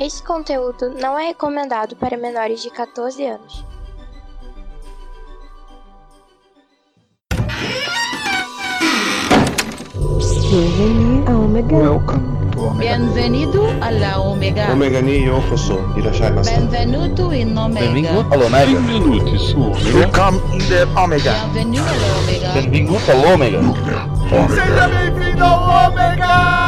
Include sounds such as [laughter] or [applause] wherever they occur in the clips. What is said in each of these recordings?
Este conteúdo não é recomendado para menores de 14 anos. Bienvenue à Omega. Welcome to Omega. Bienvenido alla Omega. Omega ni yokoso. Irashai masu. Benvenuto in Omega. Benvingut all'Omega. Benvenuti su Omega. Welcome in the Omega. Bienvenido alla Omega. Benvingut all'Omega. Seja bem-vindo ao Omega!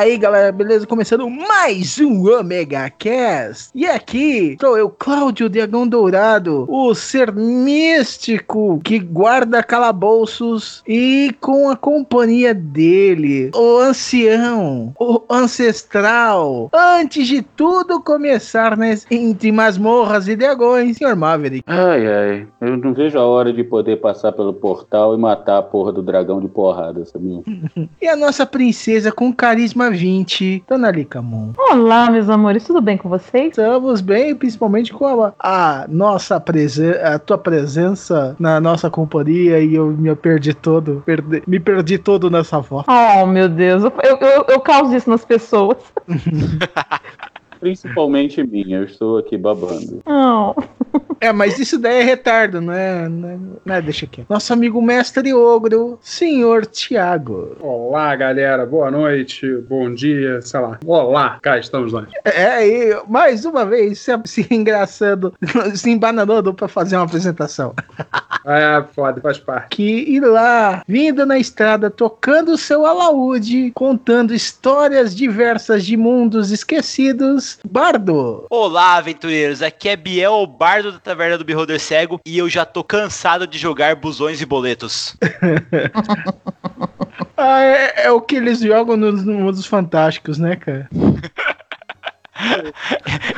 Aí, galera, beleza? Começando mais um Omega Cast. E aqui estou eu, Cláudio Dragão Dourado, o ser místico que guarda calabouços e com a companhia dele, o ancião, o ancestral. Antes de tudo começar nas, entre masmorras e dragões, senhor Maverick. Ai, ai. Eu não vejo a hora de poder passar pelo portal e matar a porra do dragão de porrada, sabia? [laughs] E a nossa princesa com carisma 20, Dona Licamon. Olá, meus amores, tudo bem com vocês? Estamos bem, principalmente com a, a nossa presença, a tua presença na nossa companhia e eu me perdi todo, perde- me perdi todo nessa voz. Oh, meu Deus, eu, eu, eu, eu causo isso nas pessoas. [laughs] [laughs] Principalmente minha, eu estou aqui babando. Não. É, mas isso daí é retardo, não é? Não é, não é deixa aqui. Nosso amigo mestre ogro, senhor Tiago. Olá, galera. Boa noite, bom dia, sei lá. Olá, cá estamos nós. É, e mais uma vez se, se engraçando, [laughs] se embananando pra fazer uma apresentação. [laughs] É, foda, faz parte. que ir lá, vindo na estrada, tocando o seu alaúde, contando histórias diversas de mundos esquecidos. Bardo! Olá, aventureiros. Aqui é Biel, o da Taverna do Beholder Cego, e eu já tô cansado de jogar busões e boletos. [laughs] Ah, é, é o que eles jogam nos mundos fantásticos, né, cara? [laughs]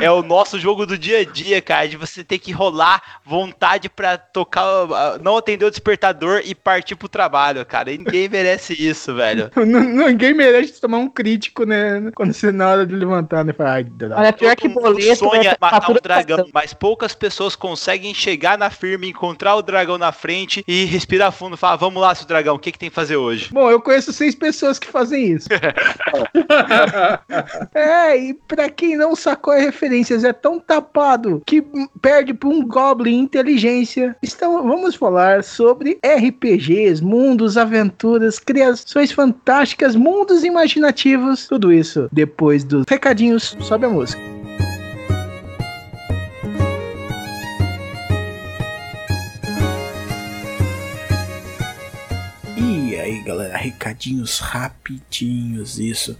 É o nosso jogo do dia a dia, cara, de você ter que rolar vontade pra tocar, ah, não atender o despertador e partir pro trabalho, cara. E ninguém merece isso, velho. [laughs] N- Ninguém merece tomar um crítico, né? Quando você na hora de levantar, né? Fala. Olha, pior que boleto. sonha é matar um fatura dragão, passando. mas poucas pessoas conseguem chegar na firma, encontrar o dragão na frente e respirar fundo e falar: Vamos lá, seu dragão, o que, que tem que fazer hoje? Bom, eu conheço seis pessoas que fazem isso. [laughs] [laughs] É, e pra quem não sacou as referências, é tão tapado que perde pra um Goblin inteligência. Então, vamos falar sobre RPGs, mundos, aventuras, criações fantásticas, mundos imaginativos, tudo isso depois dos recadinhos. Sobe a música. Galera, recadinhos rapidinhos, isso.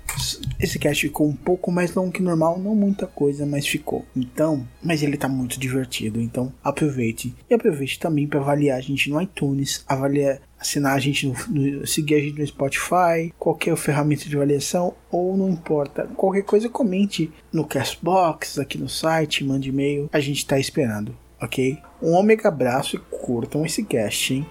Esse cast ficou um pouco mais longo que normal, não muita coisa, mas ficou. Então, mas ele tá muito divertido, então aproveite. E aproveite também para avaliar a gente no iTunes, avaliar, assinar a gente no, no- seguir a gente no Spotify, qualquer ferramenta de avaliação ou não importa, qualquer coisa comente no Castbox, aqui no site, mande e-mail, a gente tá esperando, ok? Um ômega abraço e curtam esse cast, hein?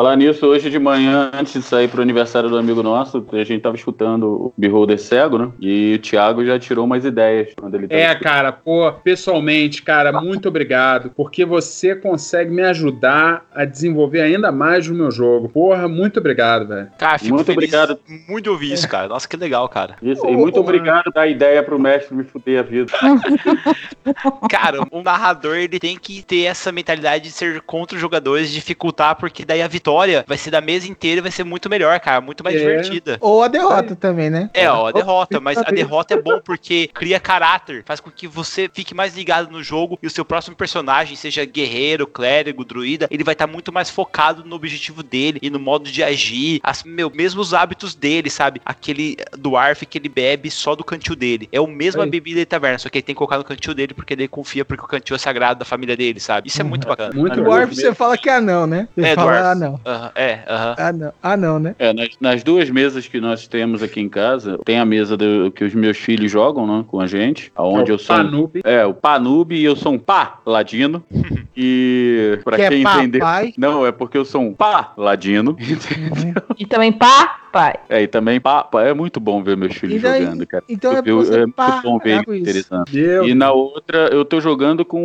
Falar nisso, hoje de manhã, antes de sair pro aniversário do amigo nosso, a gente tava escutando o Beholder Cego, né? E o Thiago já tirou umas ideias quando ele tava É, cara, pô, pessoalmente, cara, muito obrigado, porque você consegue me ajudar a desenvolver ainda mais o meu jogo. Porra, muito obrigado, velho. Cara, fico Muito feliz obrigado. muito ouvir isso, cara. Nossa, que legal, cara. Isso, e muito ô, obrigado da ideia pro mestre me fuder a vida. [laughs] Cara, um narrador ele tem que ter essa mentalidade de ser contra os jogadores, dificultar, porque daí a vitória vitória vai ser da mesa inteira e vai ser muito melhor, cara. Muito mais É. divertida. Ou a derrota também, né? É, ó, a derrota, mas a derrota é bom [laughs] porque cria caráter, faz com que você fique mais ligado no jogo e o seu próximo personagem, seja guerreiro, clérigo, druida, ele vai estar muito mais focado no objetivo dele e no modo de agir, as, meu, mesmo os hábitos dele, sabe? Aquele dwarf que ele bebe só do cantil dele. É o mesmo a bebida de taverna, só que ele tem que colocar no cantil dele porque ele confia porque o cantil é sagrado da família dele, sabe? Isso é muito bacana. Muito O Dwarf você fala que é anão, né? Você É, fala dwarf. Anão. Aham, é, aham. Anão. Anão, né? É, nas, nas duas mesas que nós temos aqui em casa, tem a mesa do- que os meus filhos jogam, né, com a gente, aonde É o eu sou Panube. É, o Panube e eu sou um paladino. [laughs] e pra Que é quem entender, papai. não, é porque eu sou um paladino. E também pá, pai. é, e também papa, é muito bom ver meus filhos daí- jogando, cara. então é Eu- é muito bom ver eles interessando. Deus. E na outra, eu tô jogando com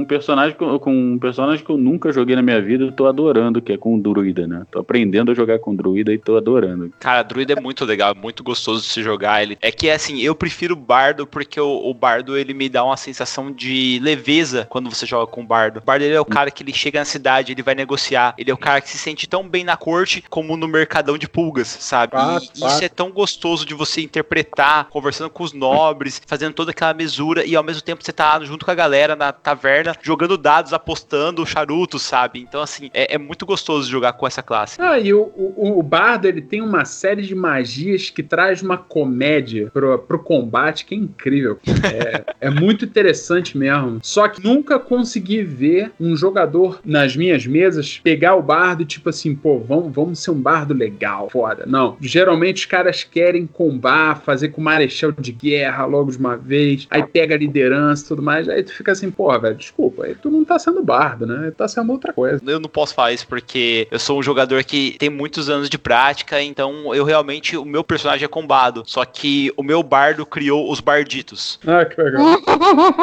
um personagem com, com um personagem que eu nunca joguei na minha vida, eu tô adorando, que é com o druida, né? Tô aprendendo a jogar com druida e tô adorando. Cara, druida é muito legal, é muito gostoso de se jogar. Ele é que assim, eu prefiro o bardo porque o, o bardo ele me dá uma sensação de leveza quando você joga com o bardo. O bardo ele é o cara que ele chega na cidade, ele vai negociar, ele é o cara que se sente tão bem na corte como no mercadão de pulgas, sabe? E isso é tão gostoso de você interpretar, conversando com os nobres, fazendo toda aquela mesura e ao mesmo tempo você tá junto com a galera na taverna, jogando dados, apostando charutos, sabe? Então assim, é, é muito gostoso jogar com essa classe. Ah, e o, o, o Bardo ele tem uma série de magias que traz uma comédia pro, pro combate que é incrível. É, é [laughs] muito interessante mesmo. Só que nunca consegui ver um jogador nas minhas mesas pegar o bardo e tipo assim, pô, vamos, vamos ser um bardo legal, foda. Não. Geralmente os caras querem combar, fazer com marechal de guerra logo de uma vez, aí pega a liderança e tudo mais. Aí tu fica assim, pô, velho, desculpa, aí tu não tá sendo bardo, né? Tá sendo outra coisa. Eu não posso falar isso porque eu sou um jogador que tem muitos anos de prática, então eu realmente, o meu personagem é combado. Só que o meu bardo criou os barditos. Ah, que legal. [laughs]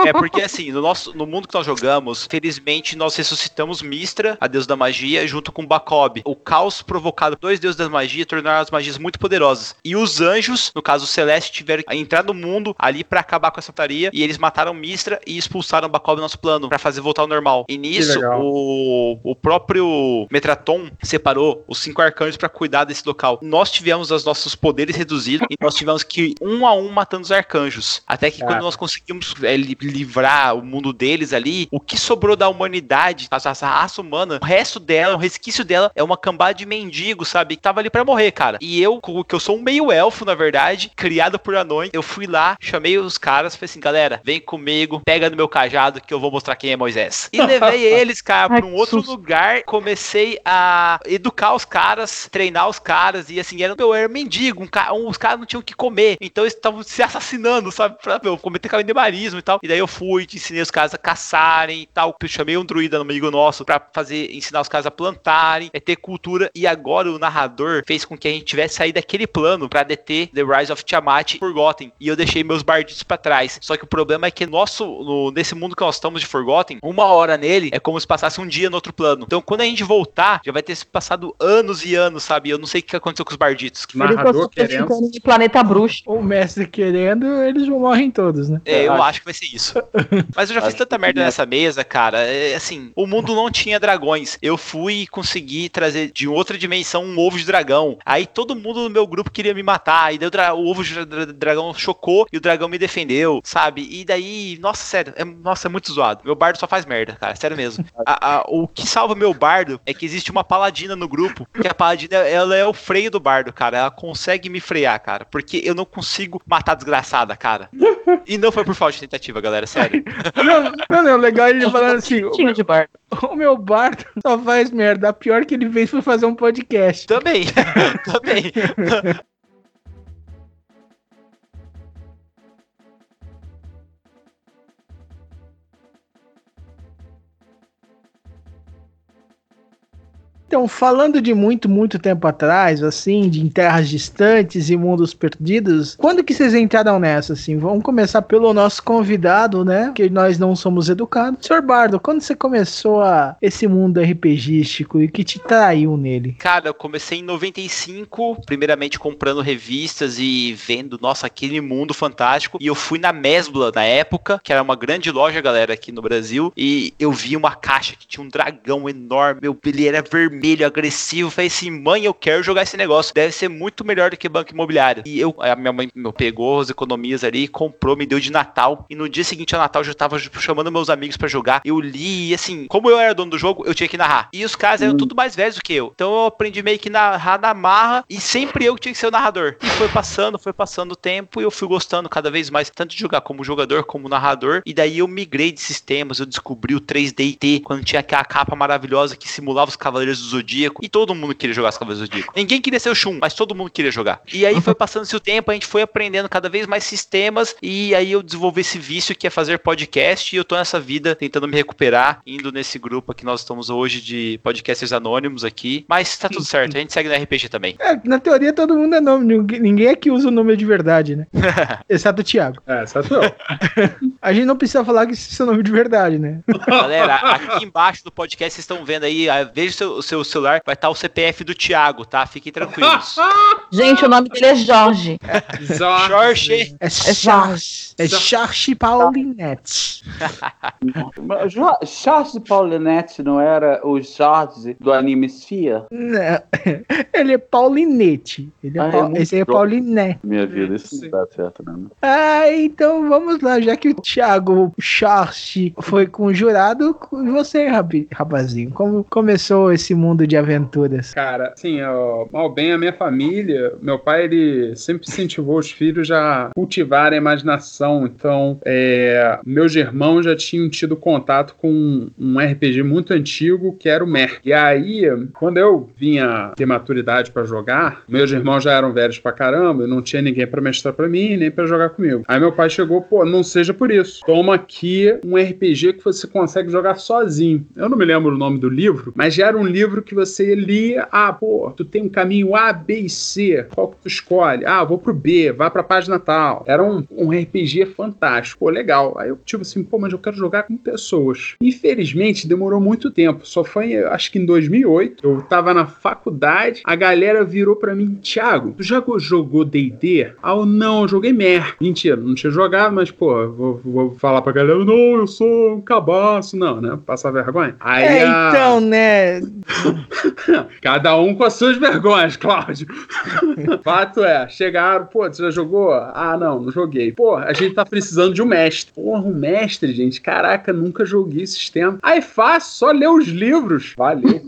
É porque assim, no, nosso, no mundo que nós jogamos, felizmente nós ressuscitamos Mistra, a deusa da magia, junto com Bacob. O caos provocado por dois deuses da magia tornaram as magias muito poderosas. E os anjos, no caso o Celeste, tiveram que entrar no mundo ali pra acabar com a santaria. E eles mataram Mistra e expulsaram Bacob do nosso plano pra fazer voltar ao normal. E nisso, o, o próprio Metraton separou os cinco arcanjos pra cuidar desse local. Nós tivemos os nossos poderes reduzidos e nós tivemos que ir um a um matando os arcanjos. Até que Cara. quando nós conseguimos é, li- livrar o mundo deles ali, o que sobrou da humanidade, a, a raça humana, o resto dela, o resquício dela é uma cambada de mendigos, sabe? Que tava ali pra morrer, cara. E eu, que eu sou um meio elfo, na verdade, criado por anões, eu fui lá, chamei os caras, falei assim, galera, vem comigo, pega no meu cajado que eu vou mostrar quem é Moisés. E [laughs] levei eles, cara, pra um outro lugar, comecei a educar os caras, treinar os caras, e assim, era, meu, era mendigo, um ca- um- os caras não tinham o que comer, então eles estavam se assassinando, sabe, pra, meu, cometer canibalismo e tal. E daí eu fui, ensinei os caras a caçarem e tal, eu chamei um druida no amigo nosso pra fazer, ensinar os caras a plantarem, é ter cultura, e agora o narrador fez com que a gente tivesse saído daquele plano pra deter The Rise of Tiamat e Forgotten, e eu deixei meus barditos pra trás. Só que o problema é que nosso, no- nesse mundo que nós estamos de Forgotten, uma hora nele é como se passasse um dia no outro plano. Então quando a gente voltar, já vai ter se passado anos e anos, sabe? Eu não sei o que aconteceu com os barditos. Narrador querendo. De planeta bruxo. O mestre querendo, eles vão morrem todos, né? É, eu acho- acho que vai ser isso. [laughs] Mas eu já fiz tanta que merda nessa mesa, cara. É, assim, o mundo não tinha dragões. Eu fui conseguir trazer de outra dimensão um ovo de dragão. Aí todo mundo no meu grupo queria me matar. E daí o, dra- o ovo de dra- dragão chocou e o dragão me defendeu, sabe? E daí, nossa, sério, é, nossa, é muito zoado. Meu bardo só faz merda, cara, sério mesmo. [laughs] A- a- o que salva meu bardo é que existe uma paladina no grupo, que a paladina, ela é o freio do bardo, cara. Ela consegue me frear, cara, porque eu não consigo matar a desgraçada, cara. E não foi por falta de tentativa, galera, sério. [laughs] Não, não, não, legal ele falando assim, o, Tinha de bardo. [laughs] o meu bardo só faz merda. A pior que ele fez foi fazer um podcast. Também, [laughs] também. [laughs] Então, falando de muito, muito tempo atrás, assim, de em terras distantes e mundos perdidos, quando que vocês entraram nessa, assim? Vamos começar pelo nosso convidado, né? Que nós não somos educados. Senhor Bardo, quando você começou a esse mundo RPGístico e que te traiu nele? Cara, eu comecei em 95, primeiramente comprando revistas e vendo, nossa, aquele mundo fantástico. E eu fui na Mesbla na época, que era uma grande loja, galera, aqui no Brasil. E eu vi uma caixa que tinha um dragão enorme. Meu, ele era vermelho, vermelho, agressivo. Falei assim, mãe, eu quero jogar esse negócio. Deve ser muito melhor do que banco imobiliário. E eu, a minha mãe me pegou as economias ali, comprou, me deu de Natal. E no dia seguinte ao Natal eu já tava chamando meus amigos pra jogar. Eu li, e assim, como eu era dono do jogo, eu tinha que narrar. E os caras eram tudo mais velhos do que eu. Então eu aprendi meio que narrar na marra. E sempre eu que tinha que ser o narrador. E foi passando, foi passando o tempo. E eu fui gostando cada vez mais, tanto de jogar como jogador, como narrador. E daí eu migrei de sistemas. Eu descobri o 3DT, quando tinha aquela capa maravilhosa que simulava os Cavaleiros do Zodíaco. E todo mundo queria jogar os Cavaleiros do Zodíaco. Ninguém queria ser o Shun, mas todo mundo queria jogar. E aí foi passando-se o tempo, a gente foi aprendendo cada vez mais sistemas. E aí eu desenvolvi esse vício que é fazer podcast. E eu tô nessa vida tentando me recuperar, indo nesse grupo que nós estamos hoje de podcasters anônimos aqui. Mas tá tudo certo, a gente segue no RPG também. É, na teoria todo mundo é nome. Ninguém- Ninguém aqui usa o nome de verdade, né? [laughs] Exceto o Thiago. É, exceto eu. [laughs] A gente não precisa falar que esse é seu nome de verdade, né? Galera, aqui embaixo do podcast vocês estão vendo aí, ah, veja o seu, o seu celular, vai estar o CPF do Thiago, tá? Fiquem tranquilos. [laughs] Gente, o nome dele é Jorge. Jorge. É Charles. É Charles Paulinette. Mas Jo- Charles Paulinetti não era o Jorge do anime Sphere? Não, [laughs] Ele é Paulinete. Ele é Ah, é Paul- Esse é. Pauliné. Minha vida, isso não dá certo, não. Ah, então vamos lá. Já que o Thiago Charles foi conjurado, com você, rabi- rapazinho. Como começou esse mundo de aventuras? Cara, assim, mal bem a minha família, meu pai, ele sempre incentivou os filhos a cultivar a imaginação. Então, é, meus irmãos já tinham tido contato com um RPG muito antigo, que era o Mer. E aí, quando eu vinha ter maturidade pra jogar, meus irmãos já eram velhos pra caramba, não tinha ninguém pra mestrar pra mim, nem pra jogar comigo. Aí meu pai chegou, pô, não seja por isso. Toma aqui um RPG que você consegue jogar sozinho. Eu não me lembro o nome do livro, mas já era um livro que você lia, ah, pô, tu tem um caminho A, B e C, qual que tu escolhe? Ah, vou pro B, vai pra página tal. Era um, um RPG fantástico, pô, legal. Aí eu, tipo assim, pô, mas eu quero jogar com pessoas. Infelizmente, demorou muito tempo, só foi, acho que em 2008, eu tava na faculdade, a galera virou pra mim, Thiago, tu já go- jogou D&D? Ah, eu, não, eu joguei Mer. Mentira, não tinha jogado, mas, pô, vou, vou falar pra galera, não, eu sou um cabaço, não, né, passar vergonha. Aí, É, a- então, né? [laughs] Cada um com as suas vergonhas, Cláudio. [laughs] Fato é, chegaram, pô, você já jogou? Ah, não, não joguei. Pô, a gente tá precisando de um mestre. Porra, um mestre, gente. Caraca, nunca joguei esse sistema. Aí fácil, só ler os livros. Valeu.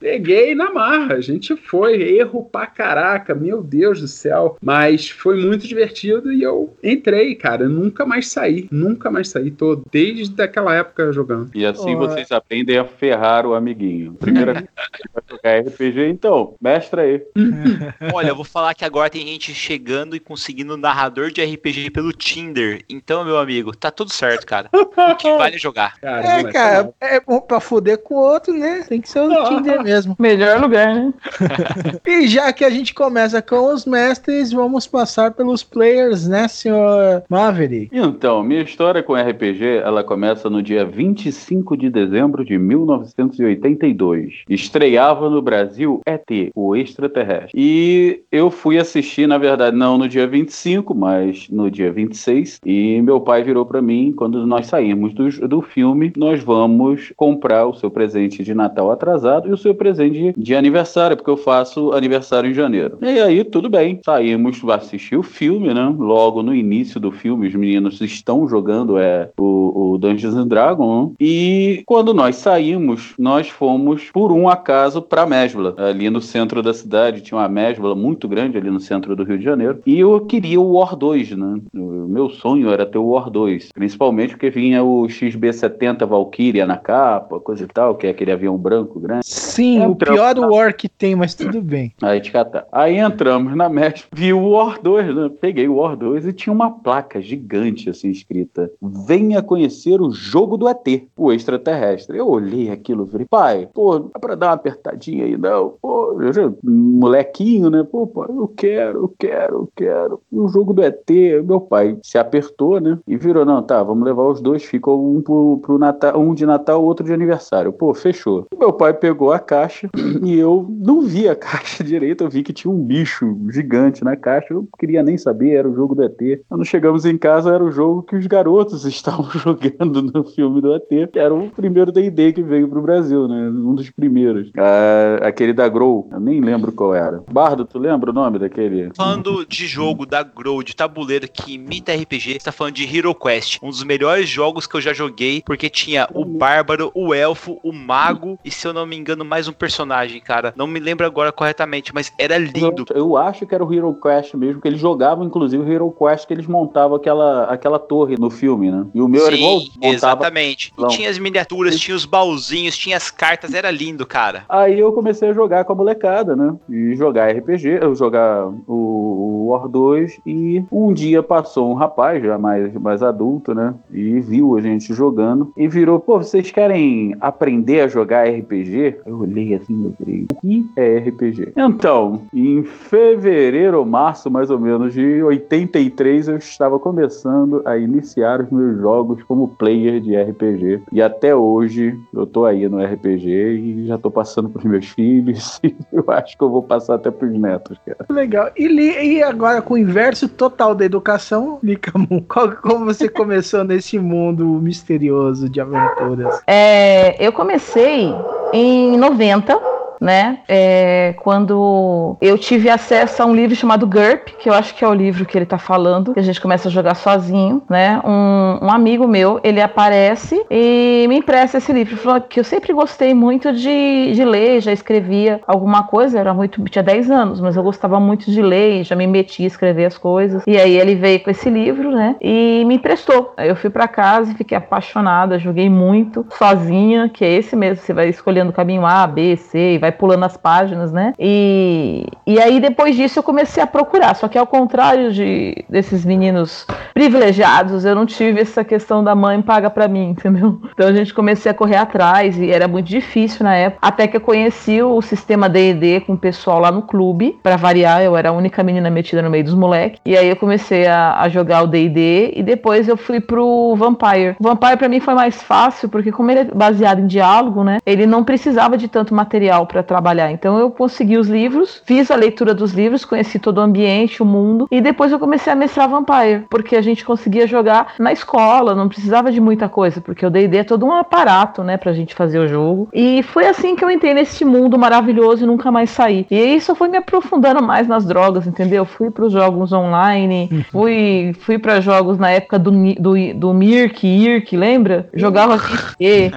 Peguei na marra, a gente foi, erro pra caraca, meu Deus do céu. Mas foi muito divertido e eu entrei, cara. Eu nunca mais saí, nunca mais saí. Tô desde aquela época jogando. E assim Ó. vocês aprendem a ferrar o amiguinho. Primeira coisa que vai jogar RPG, então, mestra aí. [laughs] Olha, eu vou falar que agora tem gente chegando e conseguindo narrador de RPG pelo Tinder. Então, meu amigo, tá tudo certo, cara. O que vale é jogar. É, cara, é bom pra foder com o outro, né? Tem que ser o [laughs] Tinder mesmo. Melhor lugar, né? [laughs] E já que a gente começa com os mestres, vamos passar pelos players, né, senhor Maverick? Então, minha história com RPG, ela começa no dia 25 de dezembro de 1982. Estreava no Brasil ET, o extraterrestre. E eu fui assistir, na verdade, não no dia 25, mas no dia 26. E meu pai virou pra mim, quando nós saímos do, do filme, nós vamos comprar o seu presente de Natal atrasado e o seu presente de, aniversário, porque eu faço aniversário em janeiro. E aí, tudo bem. Saímos assistir o filme, né? Logo no início do filme, os meninos estão jogando é, o, o Dungeons and Dragons. E quando nós saímos, nós fomos, por um acaso, pra Mesbla. Ali no centro da cidade, tinha uma Mesbla muito grande ali no centro do Rio de Janeiro. E eu queria o War 2, né? O meu sonho era ter o War 2. Principalmente porque vinha o XB-70 Valkyria na capa, coisa e tal, que é aquele avião branco grande. Sim, o Entramos pior na- War que tem, mas tudo bem. [laughs] Aí catar. Aí entramos na Mestre, vi o War 2, né? Peguei o War 2 e tinha uma placa gigante assim escrita: Venha conhecer o jogo do ET, o extraterrestre. Eu olhei aquilo e falei, pai, pô, dá pra dar uma apertadinha aí, não? Pô, eu já- molequinho, né? Pô, pai, eu quero, eu quero, eu quero. O jogo do ET, meu pai, se apertou, né? E virou, não, tá, vamos levar os dois, ficou um pro, pro Natal, um de Natal, outro de aniversário. Pô, fechou. Meu pai pegou a caixa [clears throat] e eu não vi a [laughs] caixa direito, eu vi que tinha um bicho gigante na caixa, eu não queria nem saber, era o jogo do ET. Quando chegamos em casa, era o jogo que os garotos [laughs] estavam [laughs] jogando no filme do ET, que era o primeiro D&D que veio pro Brasil, né? Um dos primeiros. Ah, aquele da Grow, eu nem lembro qual era. Bardo, tu lembra o nome daquele? Falando de jogo da Grow, de tabuleiro que imita RPG, você tá falando de Hero Quest, um dos melhores jogos que eu já joguei, porque tinha o Bárbaro, o Elfo, o Mago e, se eu não me engano, mais um personagem, cara. Não me lembro agora corretamente, mas era lindo. Eu, eu acho que era o Hero Quest mesmo, que eles jogavam, inclusive, o Hero Quest que eles montavam aquela, aquela torre no filme, né? E o meu era igual Sim, exatamente. E tinha as miniaturas, tinha os baúzinhos, tinha as cartas, era lindo, cara. Aí eu comecei a jogar com a molecada, né? E jogar RPG, eu jogar o, o War 2 e um dia passou um rapaz, já mais, mais adulto, né? E viu a gente jogando e virou, pô, vocês querem aprender a jogar RPG? Eu olhei assim, eu falei, o que é RPG? Então, em fevereiro ou março, mais ou menos, de 83, eu estava começando a iniciar os meus jogos como player de RPG. E até hoje eu tô aí no RPG e já tô passando pros meus filhos. [laughs] E eu acho que eu vou passar até pros netos, cara. Legal. E, li- e agora com o inverso total da educação, Licamu, [laughs] qual- como você começou nesse mundo misterioso de aventuras? É, eu comecei em 90, né? É, quando eu tive acesso a um livro chamado GURP, que eu acho que é o livro que ele tá falando, que a gente começa a jogar sozinho, né? Um, um amigo meu, ele aparece e me empresta esse livro. Falou que eu sempre gostei muito de, de ler, já escrevia alguma coisa, era muito, tinha 10 anos, mas eu gostava muito de ler, já me metia a escrever as coisas. E aí ele veio com esse livro, né? E me emprestou. Aí eu fui pra casa e fiquei apaixonada, joguei muito sozinha, que é esse mesmo, você vai escolhendo o caminho A, B, C e vai pulando as páginas, né? E, e aí depois disso eu comecei a procurar, só que ao contrário de desses meninos privilegiados, eu não tive essa questão da mãe paga pra mim, [laughs] entendeu? Então a gente comecei a correr atrás e era muito difícil na época, até que eu conheci o sistema D&D com o pessoal lá no clube, pra variar, eu era a única menina metida no meio dos moleques. E aí eu comecei a, a jogar o D&D e depois eu fui pro Vampire. O Vampire pra mim foi mais fácil, porque como ele é baseado em diálogo, né, ele não precisava de tanto material pra trabalhar. Então eu consegui os livros, fiz a leitura dos livros, conheci todo o ambiente, o mundo, e depois eu comecei a mestrar Vampire, porque a gente conseguia jogar na escola, não precisava de muita coisa, porque o D&D é todo um aparato, né, pra gente fazer o jogo. E foi assim que eu entrei nesse mundo maravilhoso e nunca mais saí. E aí só foi me aprofundando mais nas drogas, entendeu? Fui pros jogos online, [laughs] fui, fui para jogos na época do, do, do Mirk, Irk, lembra? Jogava [laughs] D&D.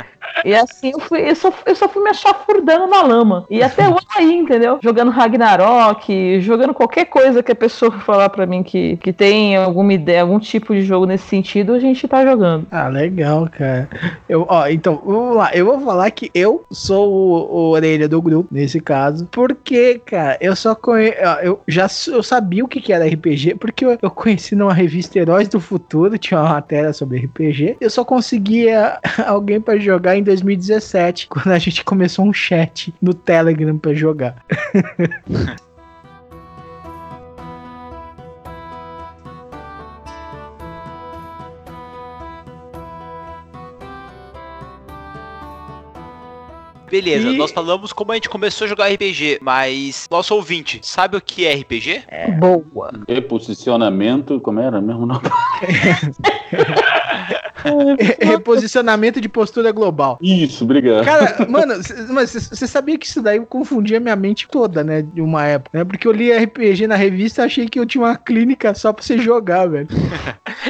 E assim eu, fui, eu, só, eu só fui me achafurdando na lama. E até [laughs] hoje aí, entendeu? Jogando Ragnarok, jogando qualquer coisa que a pessoa [laughs] falar pra mim que, que tem alguma ideia, algum tipo de jogo nesse sentido, a gente tá jogando. Ah, legal, cara. Eu, ó, então, vamos lá. Eu vou falar que eu sou o, o orelha do grupo, nesse caso. Porque, cara, eu só conheço. Eu já eu sabia o que, que era RPG, porque eu, eu conheci numa revista Heróis do Futuro, tinha uma matéria sobre RPG. Eu só conseguia [laughs] alguém pra jogar em 2017, [laughs] quando a gente começou um chat no Telegram pra jogar. [laughs] Beleza, E- nós falamos como a gente começou a jogar RPG, mas nosso ouvinte, sabe o que é RPG? Boa. Reposicionamento, como era mesmo? Não. [laughs] Reposicionamento de postura global. Isso, obrigado. Cara, mano, mas você sabia que isso daí confundia minha mente toda, né? De uma época, né? Porque eu li RPG na revista e achei que eu tinha uma clínica só pra você jogar, velho. [laughs]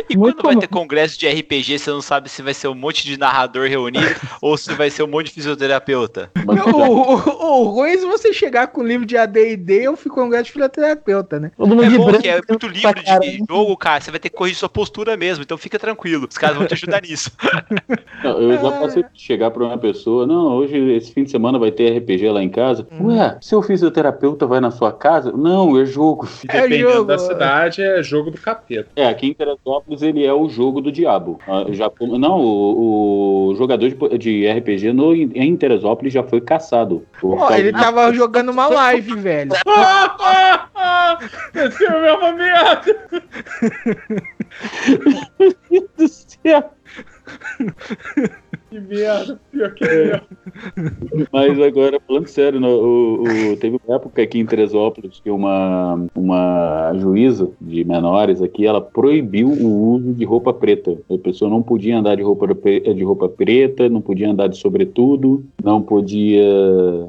E quando vai ter congresso de RPG, você não sabe se vai ser um monte de narrador reunido [laughs] ou se vai ser um monte de fisioterapeuta. O, o, o ruim é se você chegar com livro de AD&D, eu fico com um de fisioterapeuta, né? Todo mundo É de bom branco, que é muito livro de jogo, cara. Você vai ter que corrigir sua postura mesmo, então fica tranquilo. Os caras vão te ajudar nisso. [laughs] Não, eu já passei de chegar pra uma pessoa, não, hoje, esse fim de semana vai ter RPG lá em casa. Ué, seu fisioterapeuta vai na sua casa? Não, é jogo. filho. [laughs] Dependendo da cidade, é jogo do capeta. É, aqui em Teresópolis ele é o jogo do diabo. Ah, Já, não, o, o jogador de, de RPG no, em Teresópolis já foi caçado. causa ele tava jogando uma live, velho. [laughs] Esse é a mesma merda. Вместе [laughs] Pior que é. Mas agora, falando sério, no- o, o- teve uma época aqui em Teresópolis que uma, uma juíza de menores aqui, ela proibiu o uso de roupa preta. A pessoa não podia andar de roupa, de roupa preta, não podia andar de sobretudo, não podia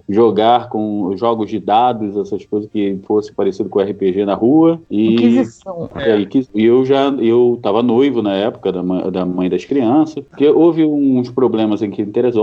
jogar com jogos de dados, essas coisas que fosse parecido com RPG na rua. E, Inquisição. é, e que- e eu já eu tava noivo na época da, da mãe das crianças, porque houve uns problemas aqui em Teresópolis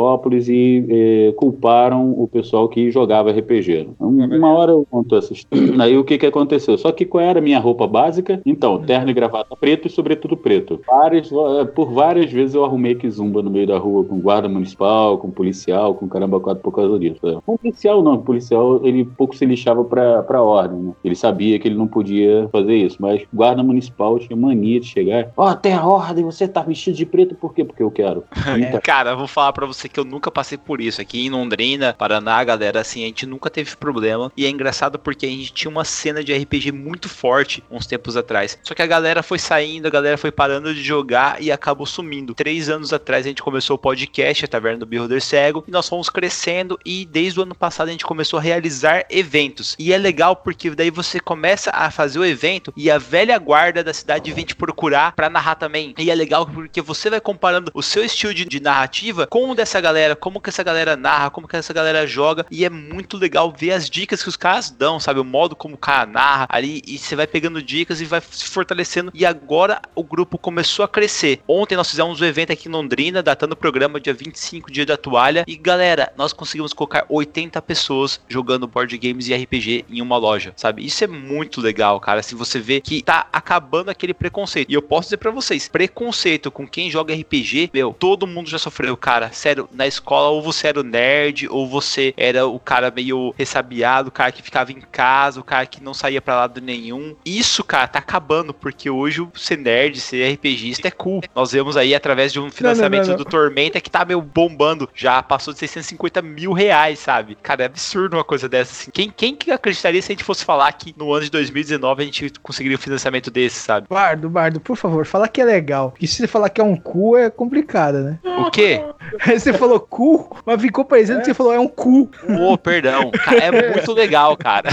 e eh, culparam o pessoal que jogava RPG. Um- Uma hora eu conto essa história. Aí o que que aconteceu? Só que qual era a minha roupa básica? Então, terno e gravata preto e sobretudo preto. Várias, eh, por várias vezes eu arrumei kizumba no meio da rua com guarda municipal, com policial, com caramba quatro por causa disso. É. Com policial não, o policial ele pouco se lixava pra, pra ordem, né? Ele sabia que ele não podia fazer isso, mas guarda municipal tinha mania de chegar. Ó, tem a ordem, você tá vestido de preto por quê? Porque eu quero. [laughs] Então, Cara, eu vou falar pra você que eu nunca passei por isso. Aqui em Londrina, Paraná, galera, assim, a gente nunca teve problema. E é engraçado porque a gente tinha uma cena de RPG muito forte uns tempos atrás. Só que a galera foi saindo, a galera foi parando de jogar e acabou sumindo. Três anos atrás a gente começou o podcast, a Taverna do Beholder Cego, e nós fomos crescendo. E desde o ano passado a gente começou a realizar eventos. E é legal porque daí você começa a fazer o evento e a velha guarda da cidade vem te procurar pra narrar também. E é legal porque você vai comparando o seu estilo de, de narrativa com o dessa galera, como que essa galera narra, como que essa galera joga. E é muito legal ver as dicas que os caras dão, sabe? O modo como o cara narra ali. E você vai pegando dicas e vai se fortalecendo. E agora o grupo começou a crescer. Ontem nós fizemos um evento aqui em Londrina, datando o programa dia 25, dia da toalha. E galera, nós conseguimos colocar 80 pessoas jogando board games e RPG em uma loja, sabe? Isso é muito legal, cara. Se você vê que tá acabando aquele preconceito. E eu posso dizer pra vocês, preconceito com quem joga RPG, meu, todo mundo já sofreu, cara. Sério, na escola ou você era o nerd, ou você era o cara meio ressabiado, o cara que ficava em casa, o cara que não saía pra lado nenhum. Isso, cara, tá acabando, porque hoje o ser nerd, ser RPGista é cool. Nós vemos aí através de um financiamento não, não. do Tormenta que tá, meu, bombando. Já passou de 650 mil reais, sabe? Cara, é absurdo uma coisa dessa, assim. Quem, quem que acreditaria se a gente fosse falar que no ano de 2019 a gente conseguiria um financiamento desse, sabe? Bardo, Bardo, por favor, fala que é legal. Porque se você falar que é um cu, é complicado, né? O quê? [laughs] Você falou cu, mas ficou parecendo que você falou é um cu. Ô, perdão. Cara, é muito legal, cara.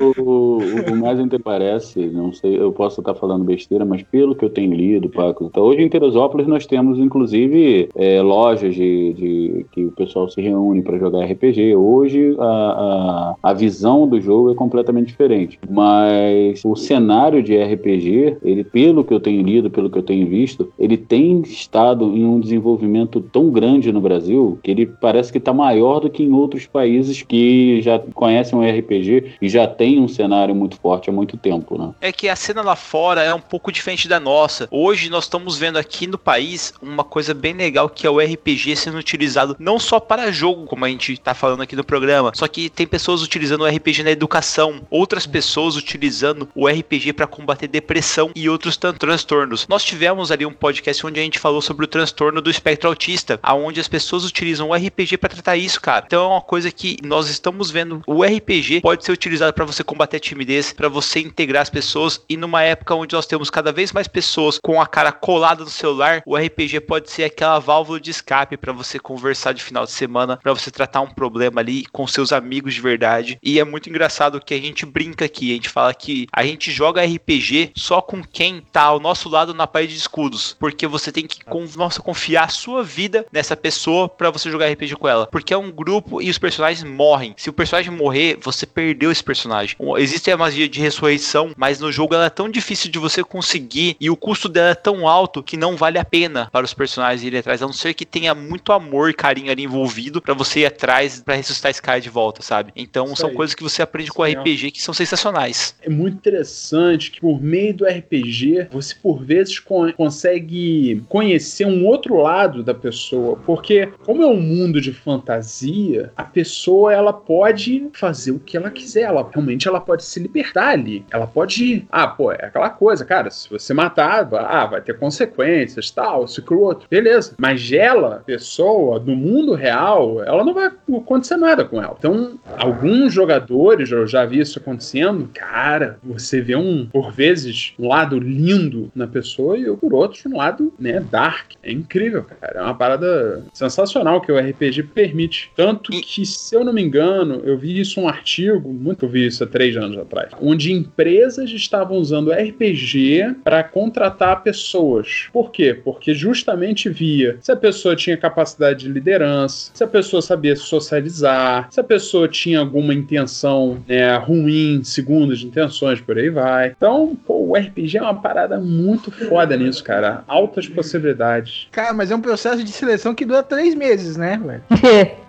o, o, o mais interessante parece, não sei, eu posso estar falando besteira, mas pelo que eu tenho lido, Paco, então, hoje em Teresópolis nós temos inclusive é, lojas de, de- que o pessoal se reúne para jogar RPG. Hoje a, a, a visão do jogo é completamente diferente, mas o cenário de RPG, ele pelo que eu tenho lido, pelo que eu tenho visto, ele tem estado em um desenvolvimento tão grande no Brasil que ele parece que está maior do que em outros países que já conhecem o RPG e já tem um cenário muito forte há muito tempo, né? É que a cena lá fora é um pouco diferente da nossa. Hoje nós estamos vendo aqui no país uma coisa bem legal que é o RPG sendo utilizado não só para jogo, como a gente tá falando aqui no programa, só que tem pessoas utilizando o RPG na educação, outras pessoas utilizando o RPG para combater depressão e outros transtornos. Nós tivemos ali um podcast onde a gente falou sobre o transtorno do espectro autista, aonde as pessoas utilizam o RPG para tratar isso, cara. Então é uma coisa que nós estamos vendo. O RPG pode ser utilizado para você combater a timidez, para você integrar as pessoas e numa época onde nós temos cada vez mais pessoas com a cara colada no celular, o RPG pode ser aquela válvula de escape para você conversar de final de semana, para você tratar um problema ali com seus amigos de verdade. E é muito engraçado que a gente brinca aqui, a gente fala que a gente joga RPG só com quem tá ao nosso lado na parede de escudos, porque você tem que nossa, confiar sua vida nessa pessoa para você jogar RPG com ela, porque é um grupo e os personagens morrem. Se o personagem morrer, você perdeu esse personagem. Existe a magia de ressurreição, mas no jogo ela é tão difícil de você conseguir e o custo dela é tão alto que não vale a pena para os personagens irem atrás, a não ser que tenha muito amor e carinho ali envolvido para você ir atrás para ressuscitar esse cara de volta, sabe? Então Isso são aí. coisas que você aprende com Sim, RPG que são sensacionais. É muito interessante que por meio do RPG você por vezes con- consegue conhecer um outro lado da pessoa, porque como é um mundo de fantasia, a pessoa ela pode fazer o que ela quiser, ela realmente ela pode se libertar ali. Ela pode ir. Ah, pô, é aquela coisa, cara. Se você matar, vai- ah, vai ter consequências, tal, que o outro. Beleza. Mas ela, pessoa, no mundo real, ela não vai acontecer nada com ela. Então, alguns jogadores, eu já vi isso acontecendo, cara, você vê um, por vezes, um lado lindo na pessoa e por outros, um lado, né, dark. É incrível, cara. É uma parada sensacional que o RPG permite. Tanto que, se eu não me engano, eu vi isso um artigo, muito eu vi isso há três anos atrás, onde empresas estavam usando RPG para contratar pessoas. Por quê? Porque justamente via se a pessoa tinha capacidade de liderança, se a pessoa sabia socializar, se a pessoa tinha alguma intenção né, ruim, segundas intenções, por aí vai. Então, pô, o RPG é uma parada muito foda nisso, cara. Altas possibilidades. Cara, mas é um processo de seleção que dura três meses, né, velho? [laughs]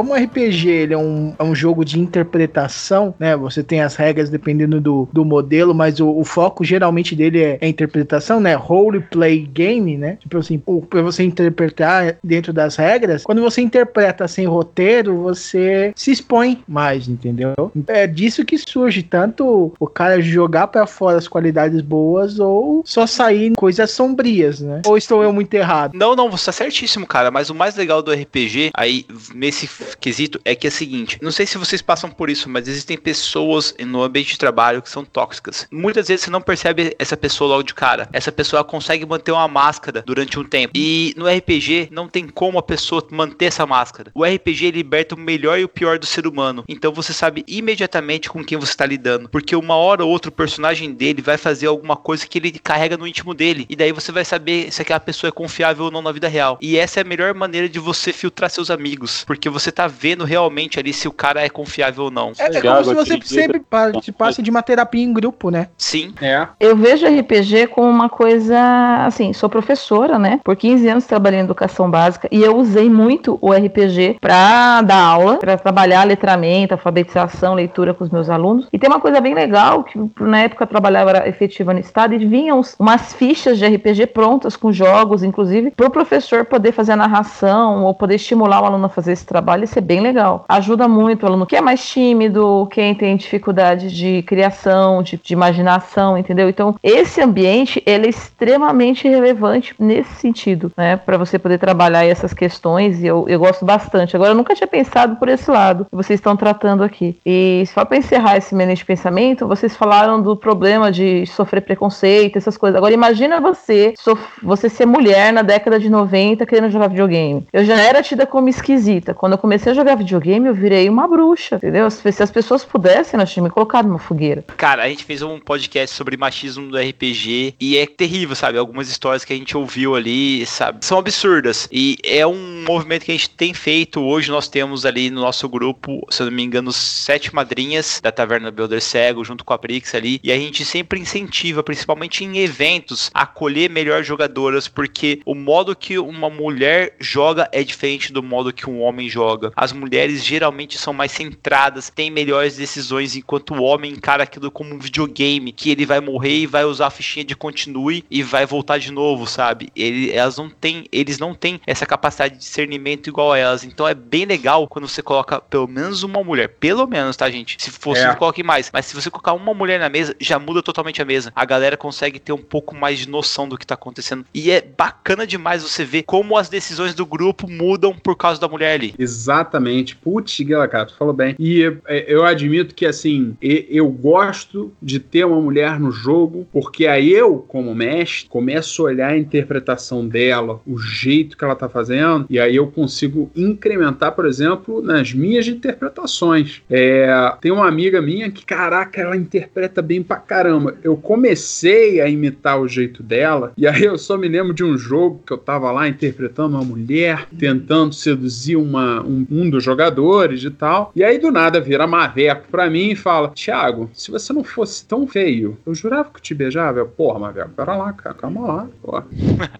Como o RPG ele é, um, é um jogo de interpretação, né? Você tem as regras dependendo do, do modelo, mas o, o foco geralmente dele é, é interpretação, né? Role play game, né? Tipo assim, pra você interpretar dentro das regras, quando você interpreta sem roteiro, você se expõe mais, entendeu? É disso que surge tanto o cara jogar pra fora as qualidades boas ou só sair coisas sombrias, né? Ou estou eu muito errado? Não, não, você tá certíssimo, cara. Mas o mais legal do RPG, aí, nesse quesito, é que é o seguinte: não sei se vocês passam por isso, mas existem pessoas no ambiente de trabalho que são tóxicas. Muitas vezes você não percebe essa pessoa logo de cara. Essa pessoa consegue manter uma máscara durante um tempo. E no RPG, não tem como a pessoa manter essa máscara. O RPG liberta o melhor e o pior do ser humano. Então você sabe imediatamente com quem você tá lidando. Porque uma hora ou outra o personagem dele vai fazer alguma coisa que ele carrega no íntimo dele. E daí você vai saber se aquela pessoa é confiável ou não na vida real. E essa é a melhor maneira de você filtrar seus amigos. Porque você tá vendo realmente ali se o cara é confiável ou não. É, é como se você sempre participasse de uma terapia em grupo, né? Sim. É. Eu vejo RPG como uma coisa, assim, sou professora, né? Por 15 anos trabalhei em educação básica e eu usei muito o RPG pra dar aula, pra trabalhar letramento, alfabetização, leitura com os meus alunos. E tem uma coisa bem legal que na época eu trabalhava efetiva no estado e vinham umas fichas de RPG prontas com jogos, inclusive, pro professor poder fazer a narração ou poder estimular o aluno a fazer esse trabalho, isso é bem legal. Ajuda muito o aluno que é mais tímido, quem tem dificuldade de criação, de, de imaginação, entendeu? Então, esse ambiente, ele é extremamente relevante nesse sentido, né? Para você poder trabalhar essas questões e eu, eu gosto bastante. Agora, eu nunca tinha pensado por esse lado que vocês estão tratando aqui. E só para encerrar esse meio de pensamento, vocês falaram do problema de sofrer preconceito, essas coisas. Agora, imagina você, você ser mulher na década de 90 querendo jogar videogame. Eu já era tida como esquisita. Quando eu comecei a jogar videogame, eu virei uma bruxa, entendeu? Se as pessoas pudessem, elas tinham me colocado numa fogueira. Cara, a gente fez um podcast sobre machismo do RPG e é terrível, sabe? Algumas histórias que a gente ouviu ali, sabe? São absurdas. E é um movimento que a gente tem feito. Hoje nós temos ali no nosso grupo, se eu não me engano, sete madrinhas da Taverna Builder Cego, junto com a Brix ali. E a gente sempre incentiva, principalmente em eventos, a acolher melhor jogadoras, porque o modo que uma mulher joga é diferente do modo que um homem joga. As mulheres geralmente são mais centradas, têm melhores decisões, enquanto o homem encara aquilo como um videogame, que ele vai morrer e vai usar a fichinha de continue e vai voltar de novo, sabe? Ele, elas não têm, eles não têm essa capacidade de discernimento igual a elas. Então é bem legal quando você coloca pelo menos uma mulher, pelo menos, tá, gente? Se fosse, É. coloque mais. Mas se você colocar uma mulher na mesa, já muda totalmente a mesa. A galera consegue ter um pouco mais de noção do que tá acontecendo. E é bacana demais você ver como as decisões do grupo mudam por causa da mulher ali. Exatamente. Putz, cara, tu falou bem. E é, eu admito que, assim, eu gosto de ter uma mulher no jogo, porque aí eu, como mestre, começo a olhar a interpretação dela, o jeito que ela tá fazendo, e aí eu consigo incrementar, por exemplo, nas minhas interpretações. É, tem uma amiga minha que, caraca, ela interpreta bem pra caramba. Eu comecei a imitar o jeito dela, e aí eu só me lembro de um jogo que eu tava lá interpretando uma mulher, tentando seduzir uma, um um, dos jogadores e tal. E aí do nada vira Maveco pra mim e fala: Thiago, se você não fosse tão feio, eu jurava que eu te beijava. Eu, Porra, Maveco, pera lá, cara, calma lá. Porra.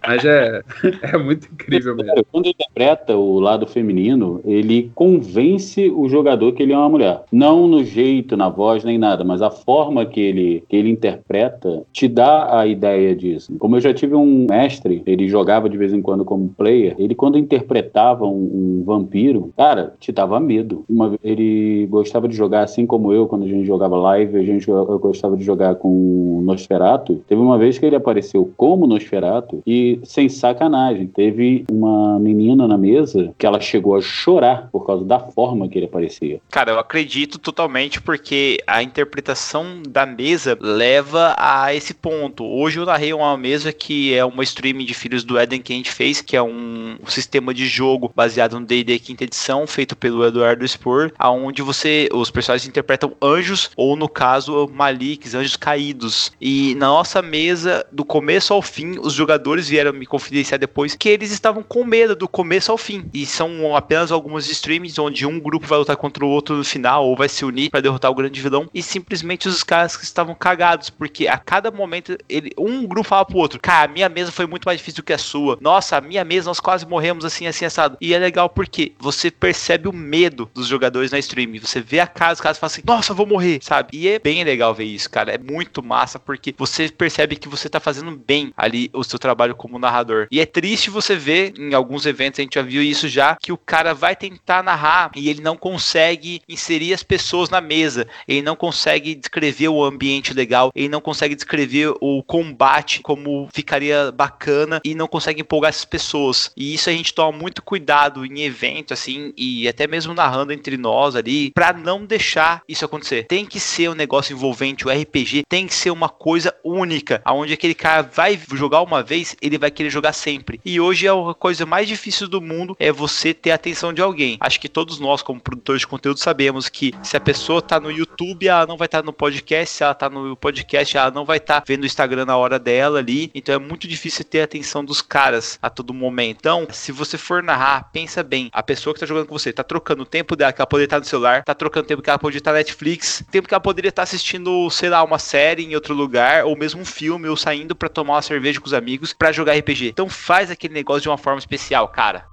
Mas é, [laughs] é muito incrível mesmo. Quando interpreta o lado feminino, ele convence o jogador que ele é uma mulher. Não no jeito, na voz, nem nada, mas a forma que ele, que ele interpreta te dá a ideia disso. Como eu já tive um mestre, ele jogava de vez em quando como player, ele quando interpretava um, um vampiro, cara, te dava medo. Uma, ele gostava de jogar assim como eu, quando a gente jogava live, a gente eu gostava de jogar com Nosferato. Teve uma vez que ele apareceu como Nosferato e sem sacanagem, teve uma menina na mesa que ela chegou a chorar por causa da forma que ele aparecia. Cara, eu acredito totalmente porque a interpretação da mesa leva a esse ponto. Hoje eu narrei uma mesa que é uma streaming de Filhos do Éden que a gente fez, que é um sistema de jogo baseado no D&D quinta edição, feito pelo Eduardo Spor, aonde você os personagens interpretam anjos ou no caso Maliks, anjos caídos. E na nossa mesa, do começo ao fim, os jogadores vieram me confidenciar depois que eles estavam com medo do começo ao fim. E são apenas algumas streams onde um grupo vai lutar contra o outro no final ou vai se unir para derrotar o grande vilão e simplesmente os caras que estavam cagados, porque a cada momento ele um grupo fala pro outro: "Cara, a minha mesa foi muito mais difícil do que a sua. Nossa, a minha mesa nós quase morremos assim assim assado". E é legal porque você percebe o medo dos jogadores na stream. Você vê a cara dos caras e fala assim: "Nossa, vou morrer", sabe? E é bem legal ver isso, cara. É muito massa porque você percebe que você tá fazendo bem ali o seu trabalho como narrador. E é triste você ver em alguns eventos a gente já viu isso já que o cara vai tentar narrar e ele não consegue inserir as pessoas na mesa. Ele não consegue descrever o ambiente legal, ele não consegue descrever o combate como ficaria bacana e não consegue empolgar essas pessoas. E isso a gente toma muito cuidado em evento assim e até mesmo narrando entre nós ali para não deixar isso acontecer. Tem que ser um negócio envolvente, o RPG tem que ser uma coisa única, aonde aquele cara vai jogar uma vez, ele vai querer jogar sempre. E hoje é a coisa mais difícil do mundo é você ter a atenção de alguém. Acho que todos nós como produtores de conteúdo sabemos que se a pessoa tá no YouTube, ela não vai estar tá no podcast, se ela tá no podcast, ela não vai estar tá vendo o Instagram na hora dela ali. Então é muito difícil ter a atenção dos caras a todo momento. Então, se você for narrar, pensa bem. A pessoa que tá jogando com você tá trocando o tempo dela que ela poderia estar no celular, tá trocando o tempo que ela poderia estar na Netflix, tempo que ela poderia estar assistindo, sei lá, uma série em outro lugar, ou mesmo um filme, ou saindo para tomar uma cerveja com os amigos para jogar RPG. Então faz aquele negócio de uma forma especial, cara.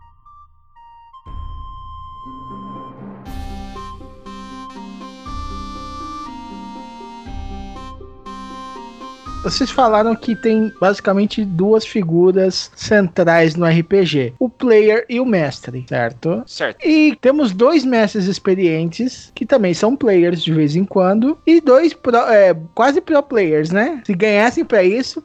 Vocês falaram que tem basicamente duas figuras centrais no RPG: o player e o mestre, certo? Certo. E temos dois mestres experientes que também são players de vez em quando e dois pro, é, quase pro players, né? Se ganhassem para isso,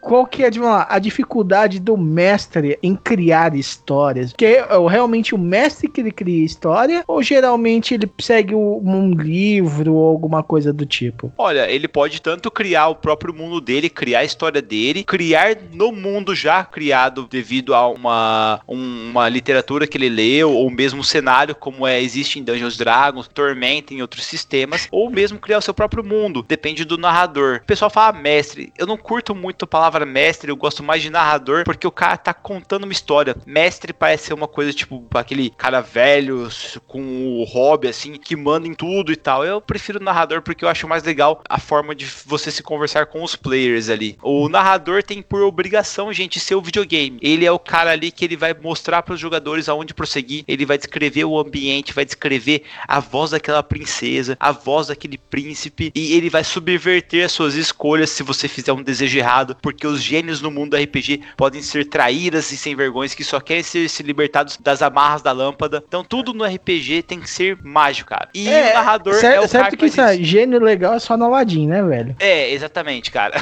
qual que é a dificuldade do mestre em criar histórias? Que é realmente o mestre que ele cria história ou geralmente ele segue um livro ou alguma coisa do tipo? Olha, ele pode tanto criar o próprio mundo dele, criar a história dele, criar no mundo já criado devido a uma, uma literatura que ele leu ou mesmo um cenário como é existe em Dungeons Dragons, Tormenta em outros sistemas, ou mesmo criar o seu próprio mundo, depende do narrador. O pessoal fala mestre, eu não curto muito a palavra mestre, eu gosto mais de narrador, porque o cara tá contando uma história. Mestre parece ser uma coisa tipo aquele cara velho com o hobby assim, que manda em tudo e tal. Eu prefiro narrador porque eu acho mais legal a forma de você se conversar com os players ali. O narrador tem por obrigação, gente, ser o videogame. Ele é o cara ali que ele vai mostrar para os jogadores aonde prosseguir, ele vai descrever o ambiente, vai descrever a voz daquela princesa, a voz daquele príncipe e ele vai subverter as suas escolhas se você fizer um desejo errado, porque os gênios no mundo do RPG podem ser traíras e sem vergonhas que só querem ser se libertados das amarras da lâmpada. Então tudo no RPG tem que ser mágico, cara. E É, o narrador certo, é o certo cara que que faz isso, é gênio legal é só no Aladdin, né, velho? é, exatamente, cara.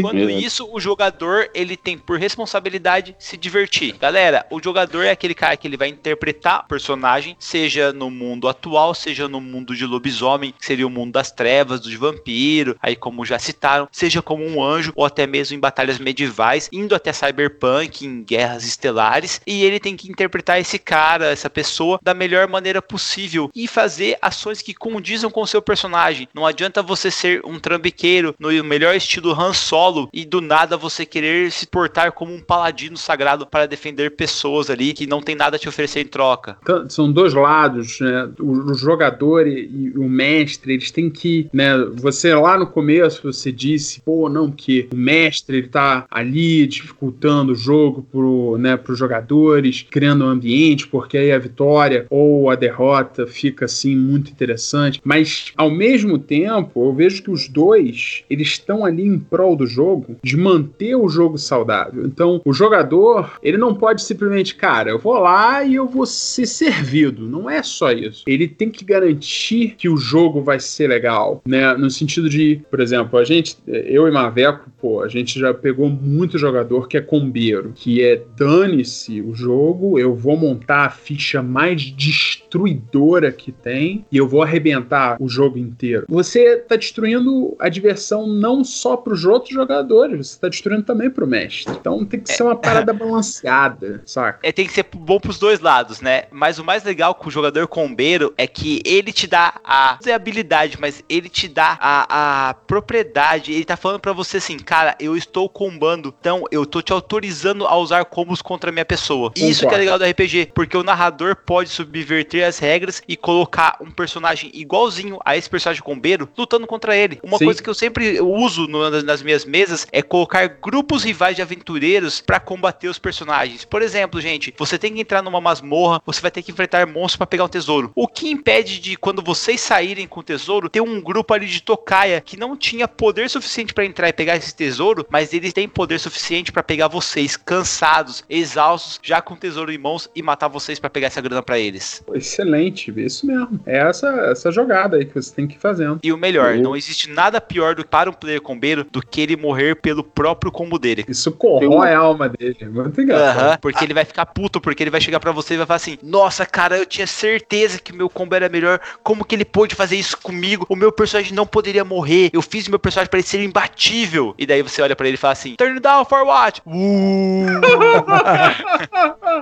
Quando isso, o jogador, ele tem por responsabilidade se divertir. Galera, o jogador é aquele cara que ele vai interpretar personagem, seja no mundo atual, seja no mundo de lobisomem, que seria o mundo das trevas, dos vampiros, aí como já citaram, seja como um anjo, ou até até mesmo em batalhas medievais, indo até cyberpunk, em guerras estelares, e ele tem que interpretar esse cara, essa pessoa, da melhor maneira possível e fazer ações que condizam com o seu personagem. Não adianta você ser um trambiqueiro no melhor estilo Han Solo e do nada você querer se portar como um paladino sagrado para defender pessoas ali que não tem nada a te oferecer em troca. Então, São dois lados, né? O, o jogador e, e o mestre, eles têm que, né? Você lá no começo você disse, pô, não que o mestre ele tá ali dificultando o jogo pro, né, pros jogadores, criando um ambiente, porque aí a vitória ou a derrota fica assim muito interessante. Mas ao mesmo tempo, eu vejo que os dois eles estão ali em prol do jogo, de manter o jogo saudável. Então, o jogador ele não pode simplesmente, cara, eu vou lá e eu vou ser servido. Não é só isso. Ele tem que garantir que o jogo vai ser legal, né? No sentido de, por exemplo, a gente, eu e Maveco, pô, a gente já pegou muito jogador que é combeiro, que é dane-se o jogo, eu vou montar a ficha mais destruidora que tem e eu vou arrebentar o jogo inteiro. Você tá destruindo a diversão não só pros outros jogadores, você tá destruindo também pro mestre. Então tem que ser uma parada balanceada, saca? É, tem que ser bom pros dois lados, né? Mas o mais legal com o jogador combeiro é que ele te dá a, não é habilidade, mas ele te dá a, a propriedade. Ele tá falando para você assim, cara, eu estou combando, então eu tô te autorizando a usar combos contra a minha pessoa. E isso que é legal do RPG, porque o narrador pode subverter as regras e colocar um personagem igualzinho a esse personagem combeiro lutando contra ele. Uma Sim. coisa que eu sempre uso no- nas- minhas mesas é colocar grupos rivais de aventureiros pra combater os personagens. Por exemplo, gente, você tem que entrar numa masmorra, você vai ter que enfrentar monstros pra pegar um tesouro. O que impede de quando vocês saírem com o tesouro ter um grupo ali de tocaia que não tinha poder suficiente pra entrar e pegar esse tesouro, mas eles têm poder suficiente pra pegar vocês cansados, exaustos, já com o tesouro em mãos e matar vocês pra pegar essa grana pra eles. Excelente, isso mesmo. É essa, essa jogada aí que você tem que ir fazendo. E o melhor, não existe nada pior do, para um player combeiro do que ele morrer pelo próprio combo dele. Isso corrói a alma dele. Muito engraçado. Porque ele vai ficar puto, porque ele vai chegar pra você e vai falar assim: Nossa, cara, eu tinha certeza que meu combo era melhor. Como que ele pôde fazer isso comigo? O meu personagem não poderia morrer. Eu fiz meu personagem ele ser imbatível. E daí você olha pra ele e fala assim: Turn down for what? Uh.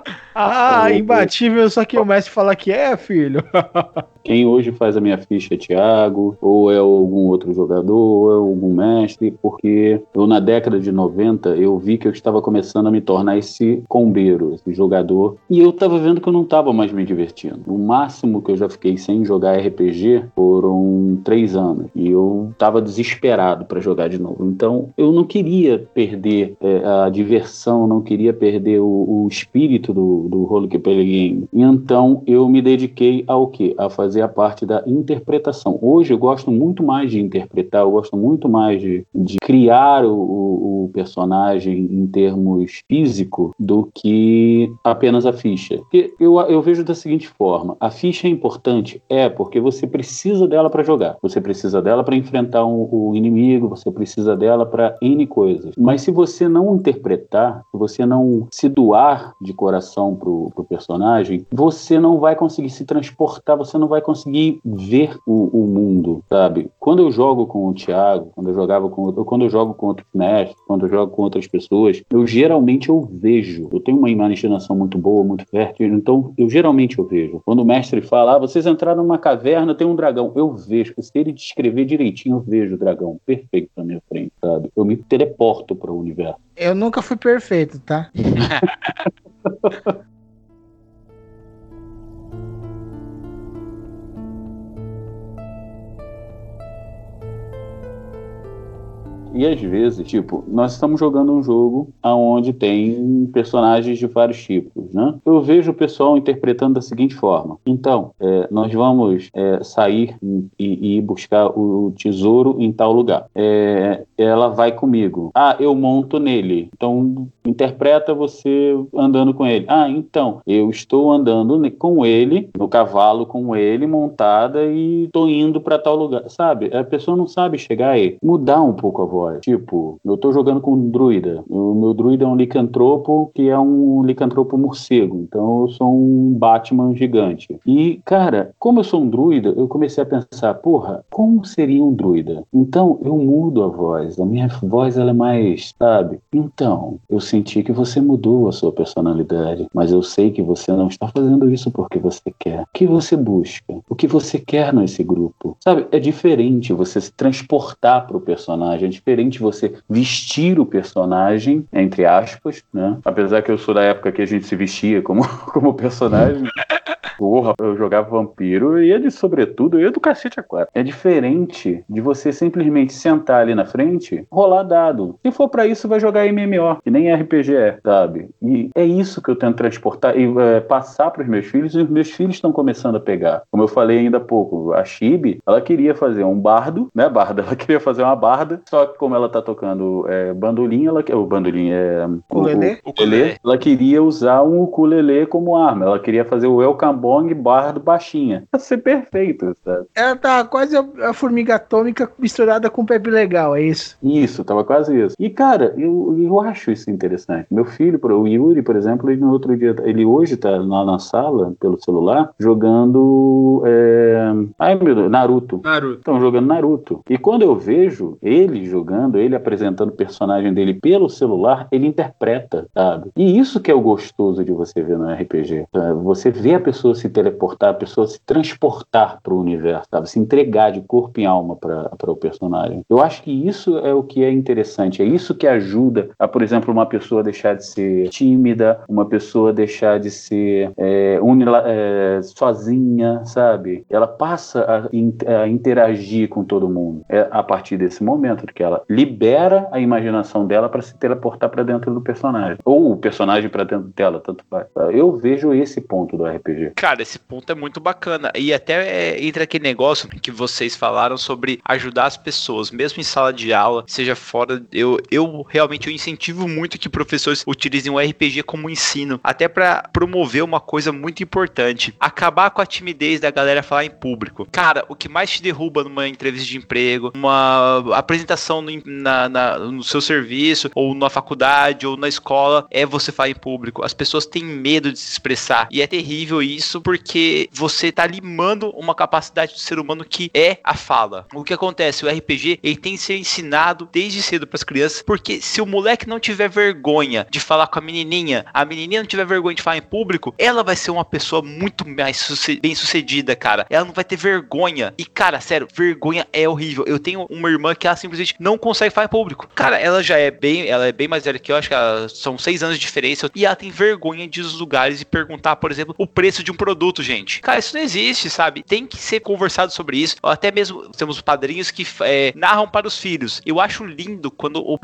[laughs] Ah, imbatível, só que o mestre fala que é, filho. [laughs] Quem hoje faz a minha ficha é Thiago, ou é algum outro jogador, ou é algum mestre, porque eu na década de 90 eu vi que eu estava começando a me tornar esse combeiro, esse jogador, e eu estava vendo que eu não estava mais me divertindo. O máximo que eu já fiquei sem jogar RPG foram três anos, e eu estava desesperado para jogar de novo. Então eu não queria perder é, a diversão, não queria perder o, o espírito do, do Play Game. Então eu me dediquei ao quê? A fazer a parte da interpretação. Hoje eu gosto muito mais de interpretar, eu gosto muito mais de, de criar o, o- o personagem em termos físico do que apenas a ficha. Porque eu, eu vejo da seguinte forma: a ficha é importante, é porque você precisa dela para jogar, você precisa dela para enfrentar um- o inimigo, você precisa dela para N coisas. Mas se você não interpretar, se você não se doar de coração pro, pro personagem, você não vai conseguir se transportar, você não vai conseguir ver o, o mundo, sabe? Quando eu jogo com o Thiago, quando eu jogava com outro- quando eu jogo com outros mestres, quando eu jogo com outras pessoas, eu geralmente eu vejo. Eu tenho uma imaginação muito boa, muito fértil, então eu geralmente eu vejo. Quando o mestre fala, ah, vocês entraram numa caverna, tem um dragão, eu vejo. Se ele descrever direitinho, eu vejo o dragão perfeito na minha frente, sabe? Eu me teleporto para o universo. Eu nunca fui perfeito, tá? [laughs] E às vezes, tipo, nós estamos jogando um jogo onde tem personagens de vários tipos, né? Eu vejo o pessoal interpretando da seguinte forma. Então, é, nós vamos é, sair e, e buscar o tesouro em tal lugar. É, ela vai comigo. Ah, eu monto nele. Então, interpreta você andando com ele. Ah, então, eu estou andando com ele, no cavalo com ele, montada, e tô indo para tal lugar. Sabe? A pessoa não sabe chegar aí. Mudar um pouco a voz. Tipo, eu tô jogando com um druida. O meu druida é um licantropo que é um licantropo morcego. Então eu sou um Batman gigante. E, cara, como eu sou um druida, eu comecei a pensar, porra, como seria um druida? Então eu mudo a voz. A minha voz ela é mais, sabe? Então, eu senti que você mudou a sua personalidade, mas eu sei que você não está fazendo isso porque você quer. O que você busca? O que você quer nesse grupo? Sabe? É diferente você se transportar para o personagem, é diferente você vestir o personagem, entre aspas, né? Apesar que eu sou da época que a gente se vestia como, [laughs] como personagem. [laughs] Porra, eu jogava vampiro, de sobretudo, eu ia do cacete a quatro. É diferente de você simplesmente sentar ali na frente, rolar dado. Se for para isso, vai jogar MMO, que nem RPG é, sabe? E é isso que eu tento transportar e é, passar para os meus filhos, e os meus filhos estão começando a pegar. Como eu falei ainda há pouco, a Chibi, ela queria fazer um bardo, né, barda? [laughs] Ela queria fazer uma barda, só que como ela tá tocando é, bandolim, ela o bandolim é o, ukulele, ela queria usar um ukulele como arma. Ela queria fazer o Welcome Bong bardo baixinha. Ia ser perfeito, sabe? Ela tá quase a, a formiga atômica misturada com Pepe Legal, é isso? Isso, tava quase isso. E, cara, eu, eu acho isso interessante. Meu filho, o Yuri, por exemplo, ele no outro dia, ele hoje tá lá na sala, pelo celular, jogando. É... Ai, meu Deus, Naruto. Naruto. Estão jogando Naruto. E quando eu vejo ele jogando, ele apresentando o personagem dele pelo celular, ele interpreta, sabe? E isso que é o gostoso de você ver no RPG. sabe? Você vê a pessoa se teleportar, a pessoa se transportar para o universo, sabe? Se entregar de corpo e alma para o personagem. Eu acho que isso é o que é interessante. É isso que ajuda a, por exemplo, uma pessoa deixar de ser tímida, uma pessoa deixar de ser é, unila- é, sozinha, sabe? Ela passa a, a interagir com todo mundo. É a partir desse momento que ela libera a imaginação dela para se teleportar para dentro do personagem. Ou o personagem para dentro dela, tanto faz. Eu vejo esse ponto do RPG. Cara, esse ponto é muito bacana. E até é, entra aquele negócio que vocês falaram sobre ajudar as pessoas, mesmo em sala de aula, seja fora. Eu, eu realmente eu incentivo muito que professores utilizem o RPG como ensino, até para promover uma coisa muito importante: acabar com a timidez da galera falar em público. Cara, o que mais te derruba numa entrevista de emprego, uma apresentação no, na- na- no seu serviço, ou na faculdade, ou na escola, é você falar em público. As pessoas têm medo de se expressar. E é terrível isso porque você tá limando uma capacidade do ser humano que é a fala. O que acontece? O RPG ele tem que ser ensinado desde cedo para as crianças, porque se o moleque não tiver vergonha de falar com a menininha, a menininha não tiver vergonha de falar em público, ela vai ser uma pessoa muito mais bem sucedida, cara. Ela não vai ter vergonha. E, cara, sério, vergonha é horrível. Eu tenho uma irmã que ela simplesmente não consegue falar em público. Cara, ela já é bem, ela é bem mais velha que eu, acho que são seis anos de diferença. E ela tem vergonha de ir nos lugares e perguntar, por exemplo, o preço de um produto, gente. Cara, isso não existe, sabe? Tem que ser conversado sobre isso. Ou até mesmo temos padrinhos que é, narram para os filhos. Eu acho lindo quando o,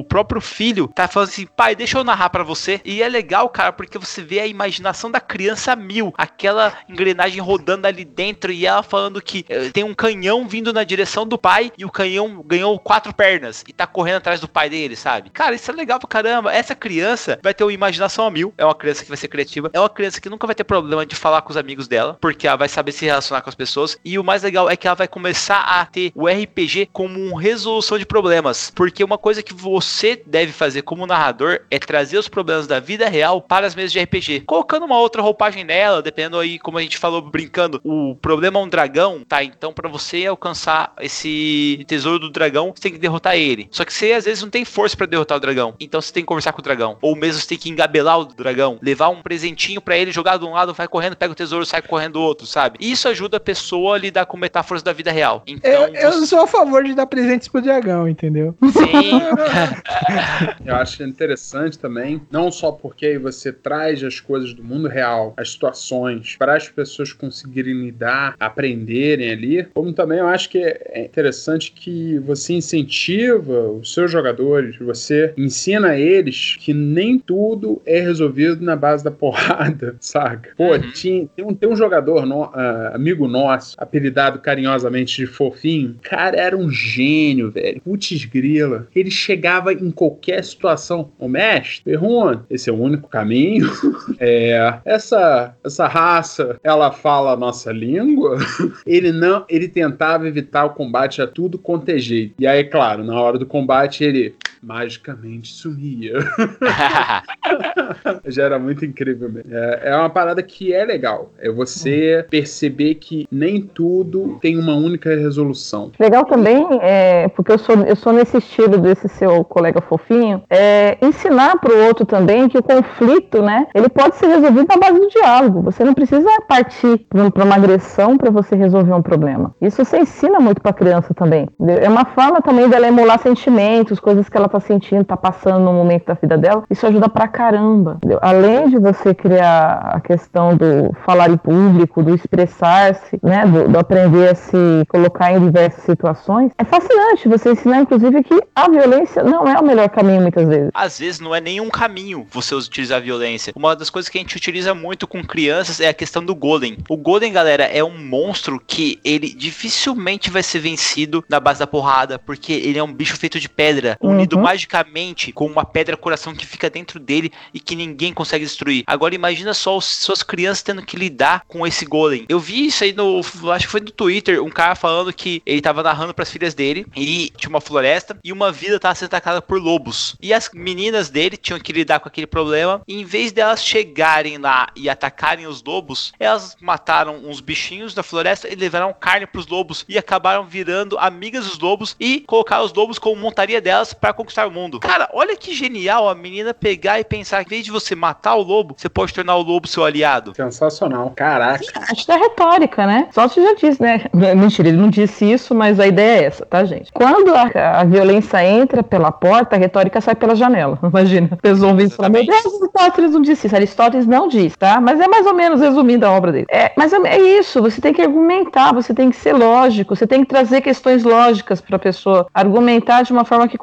o próprio filho tá falando assim, pai, deixa eu narrar para você. E é legal, cara, porque você vê a imaginação da criança mil. Aquela engrenagem rodando ali dentro e ela falando que eh, tem um canhão vindo na direção do pai e o canhão ganhou quatro pernas e tá correndo atrás do pai dele, sabe? Cara, isso é legal pra caramba. Essa criança vai ter uma imaginação a mil. É uma criança que vai ser criativa. É uma criança que nunca vai ter problema de falar com os amigos dela, porque ela vai saber se relacionar com as pessoas. E o mais legal é que ela vai começar a ter o RPG como uma resolução de problemas. Porque uma coisa que você deve fazer como narrador é trazer os problemas da vida real para as mesas de RPG. Colocando uma outra roupagem nela, dependendo aí, como a gente falou brincando, o problema é um dragão, tá? Então, para você alcançar esse tesouro do dragão, você tem que derrotar ele. Só que você às vezes não tem força para derrotar o dragão. Então você tem que conversar com o dragão. Ou mesmo você tem que engabelar o dragão, levar um presentinho para ele, jogar de um lado, vai correndo, pega o tesouro, sai correndo do outro, sabe? Isso ajuda a pessoa a lidar com metáforas da vida real. Então, Eu, eu sou a favor de dar presentes pro dragão, entendeu? Sim. [laughs] Eu acho interessante também, não só porque você traz as coisas do mundo real, as situações, para as pessoas conseguirem lidar, aprenderem ali, como também eu acho que é interessante que você incentiva os seus jogadores, você ensina eles que nem tudo é resolvido na base da porrada, [laughs] saca? Pô, tinha, tem, um, tem um jogador, no- ah, amigo nosso, apelidado carinhosamente de fofinho. Cara, era um gênio, velho. Putz grila. Ele chegava em qualquer situação. Ô mestre, pergunta, esse é o único caminho? [laughs] É, essa, essa raça, ela fala a nossa língua? [laughs] Ele não, ele tentava evitar o combate a tudo quanto é jeito. E aí, claro, na hora do combate ele magicamente sumia. [laughs] [laughs] Já era muito incrível mesmo. É, é uma parada que é legal. É você perceber que nem tudo tem uma única resolução. Legal também, é, porque eu sou, eu sou nesse estilo desse seu colega fofinho, é ensinar para o outro também que o conflito, né, ele pode ser resolvido na base do diálogo. Você não precisa partir para uma agressão para você resolver um problema. Isso você ensina muito para a criança também. É uma forma também dela emular sentimentos, coisas que ela tá sentindo, tá passando no momento da vida dela. Isso ajuda pra caramba. entendeu? Além de você criar a questão do falar em público, do expressar-se, né, do, do aprender a se colocar em diversas situações, é fascinante você ensinar, inclusive, que a violência não é o melhor caminho muitas vezes. Às vezes não é nenhum caminho você utilizar a violência. Uma das coisas que a gente utiliza muito com crianças é a questão do golem. O golem, galera, é um monstro que ele dificilmente vai ser vencido na base da porrada, porque ele é um bicho feito de pedra, unido magicamente com uma pedra coração que fica dentro dele e que ninguém consegue destruir. Agora imagina só os, suas crianças tendo que lidar com esse golem. Eu vi isso aí no, acho que foi no Twitter, um cara falando que ele tava narrando pras filhas dele e tinha uma floresta e uma vila tava sendo atacada por lobos. E as meninas dele tinham que lidar com aquele problema. E em vez delas chegarem lá e atacarem os lobos, elas mataram uns bichinhos da floresta e levaram carne pros lobos e acabaram virando amigas dos lobos e colocaram os lobos como montaria delas para conquistar o mundo. Cara, olha que genial a menina pegar e pensar que em vez de você matar o lobo, você pode tornar o lobo seu aliado. Sensacional. Caraca. Acho da retórica, né? Só você já disse, né? [laughs] Mentira, ele não disse isso, mas a ideia é essa, tá, gente? Quando a, a violência entra pela porta, a retórica sai pela janela. [laughs] Imagina. Vocês vão vir e falar, meu Deus, Aristóteles não disse isso. Aristóteles não disse, tá? Mas é mais ou menos resumindo a obra dele. É, mas é, é isso, você tem que argumentar, você tem que ser lógico, você tem que trazer questões lógicas pra pessoa argumentar de uma forma que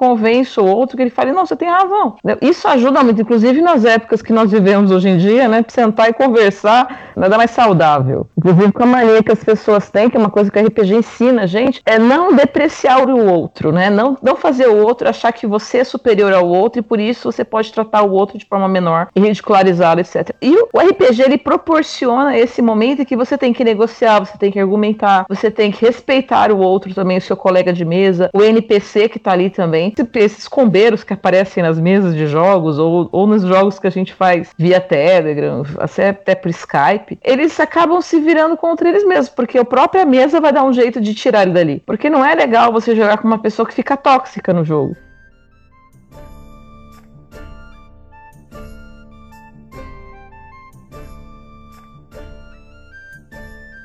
convença o outro, que ele fale, não, você tem razão. Isso ajuda muito, inclusive nas épocas que nós vivemos hoje em dia, né? Sentar e conversar, nada mais saudável. Inclusive com a mania que as pessoas têm, que é uma coisa que o RPG ensina, gente, é não depreciar o outro, né? Não, não fazer o outro achar que você é superior ao outro e por isso você pode tratar o outro de forma menor e ridicularizar, etc. E o RPG ele proporciona esse momento em que você tem que negociar, você tem que argumentar, você tem que respeitar o outro também, o seu colega de mesa, o NPC que tá ali também, esses combeiros que aparecem nas mesas de jogos ou, ou nos jogos que a gente faz via Telegram, até por Skype, eles acabam se virando contra eles mesmos, porque a própria mesa vai dar um jeito de tirar ele dali. Porque não é legal você jogar com uma pessoa que fica tóxica no jogo.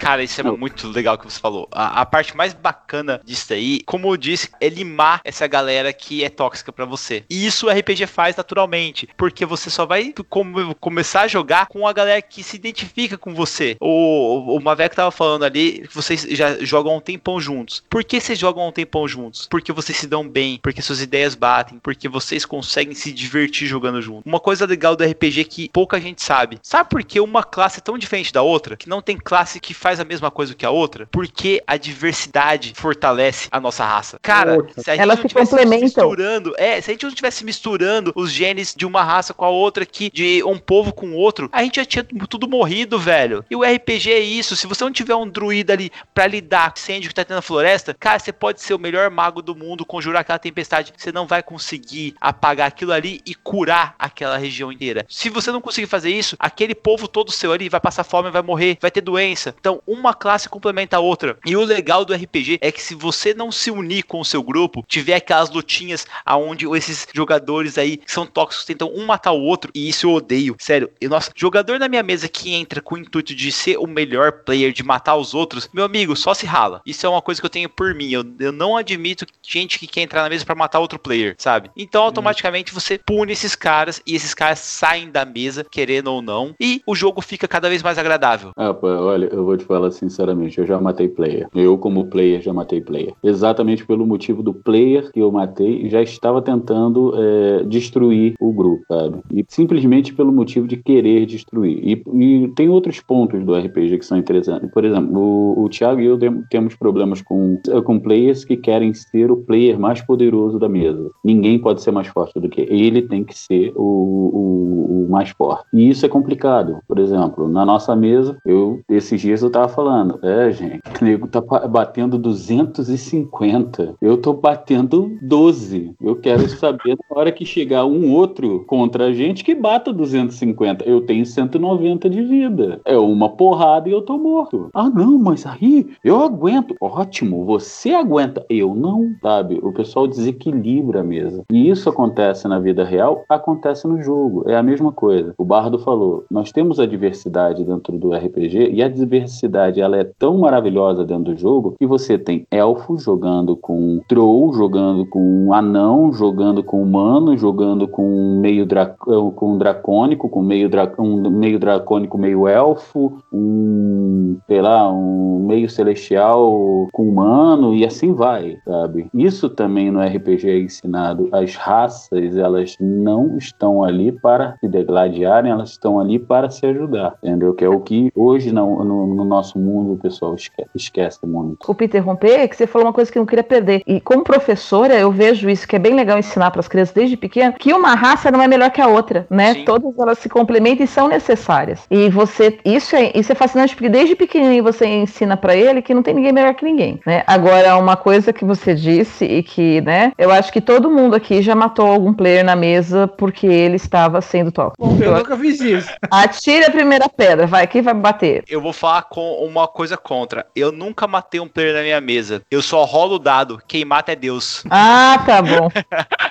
Cara, isso é muito legal que você falou. A, a parte mais bacana disso aí, como eu disse, é limar essa galera que é tóxica pra você. E isso o RPG faz naturalmente, porque você só vai com- começar a jogar com a galera que se identifica com você. O, o tava falando ali que vocês já jogam um tempão juntos. Por que vocês jogam um tempão juntos? Porque vocês se dão bem, porque suas ideias batem, porque vocês conseguem se divertir jogando junto. Uma coisa legal do RPG que pouca gente sabe. Sabe por que uma classe é tão diferente da outra? Que não tem classe que faz a mesma coisa que a outra? Porque a diversidade fortalece a nossa raça. Cara, se a gente Elas não tivesse misturando, é, se a gente não estivesse misturando os genes de uma raça com a outra aqui, de um povo com outro, a gente já tinha tudo morrido, velho. E o RPG é isso. Se você não tiver um druida ali pra lidar com o incêndio que tá tendo na floresta, cara, você pode ser o melhor mago do mundo, conjurar aquela tempestade. Você não vai conseguir apagar aquilo ali e curar aquela região inteira. Se você não conseguir fazer isso, aquele povo todo seu ali vai passar fome, vai morrer, vai ter doença. Então, uma classe complementa a outra. E o legal do RPG é que se você não se unir com o seu grupo, tiver aquelas lutinhas aonde esses jogadores aí que são tóxicos tentam um matar o outro, e isso eu odeio. Sério, e nossa, jogador na minha mesa que entra com o intuito de ser o melhor player, de matar os outros, meu amigo, só se rala. Isso é uma coisa que eu tenho por mim. Eu, eu não admito gente que quer entrar na mesa pra matar outro player, sabe? Então, automaticamente você pune esses caras e esses caras saem da mesa, querendo ou não, e o jogo fica cada vez mais agradável. Ah, pô, olha, eu vou te falar fala sinceramente, eu já matei player. Eu, como player, já matei player. Exatamente pelo motivo do player que eu matei, já estava tentando é, destruir o grupo, sabe? E simplesmente pelo motivo de querer destruir. E, e tem outros pontos do RPG que são interessantes. Por exemplo, o, o Thiago e eu tem- temos problemas com, com players que querem ser o player mais poderoso da mesa. Ninguém pode ser mais forte do que ele, tem que ser o, o, o mais forte. E isso é complicado. Por exemplo, na nossa mesa, eu esses dias eu tava falando, é, gente, o nego tá batendo 250. Eu tô batendo 12. Eu quero saber na hora que chegar um outro contra a gente que bata 250. Eu tenho 190 de vida. É uma porrada e eu tô morto. Ah, não, mas aí eu aguento. Ótimo, você aguenta. Eu não, sabe? O pessoal desequilibra a mesa. E isso acontece na vida real, acontece no jogo. É a mesma coisa. O Bardo falou: nós temos a diversidade dentro do RPG e a diversidade ela é tão maravilhosa dentro do jogo que você tem elfo jogando com troll, jogando com anão, jogando com humano, jogando com meio dra com dracônico, com meio, dra um meio dracônico, meio elfo, um, sei lá, um meio celestial com humano e assim vai, sabe? Isso também no RPG é ensinado. As raças, elas não estão ali para se degladiarem, elas estão ali para se ajudar, entendeu? Que é o que hoje no, no- no nosso mundo o pessoal esquece, esquece muito. Desculpa interromper, que você falou uma coisa que eu não queria perder. E como professora, eu vejo isso, que é bem legal ensinar para as crianças desde pequeno, que uma raça não é melhor que a outra, né? Todas elas se complementam e são necessárias. E você, isso é, isso é fascinante, porque desde pequenininho você ensina para ele que não tem ninguém melhor que ninguém, né? Agora, uma coisa que você disse e que, né, eu acho que todo mundo aqui já matou algum player na mesa porque ele estava sendo tóxico. Bom, eu nunca fiz isso. Atire a primeira pedra, vai, quem vai bater? Eu vou falar com uma coisa contra. Eu nunca matei um player na minha mesa. Eu só rolo o dado. Quem mata é Deus. Ah, tá bom. [laughs]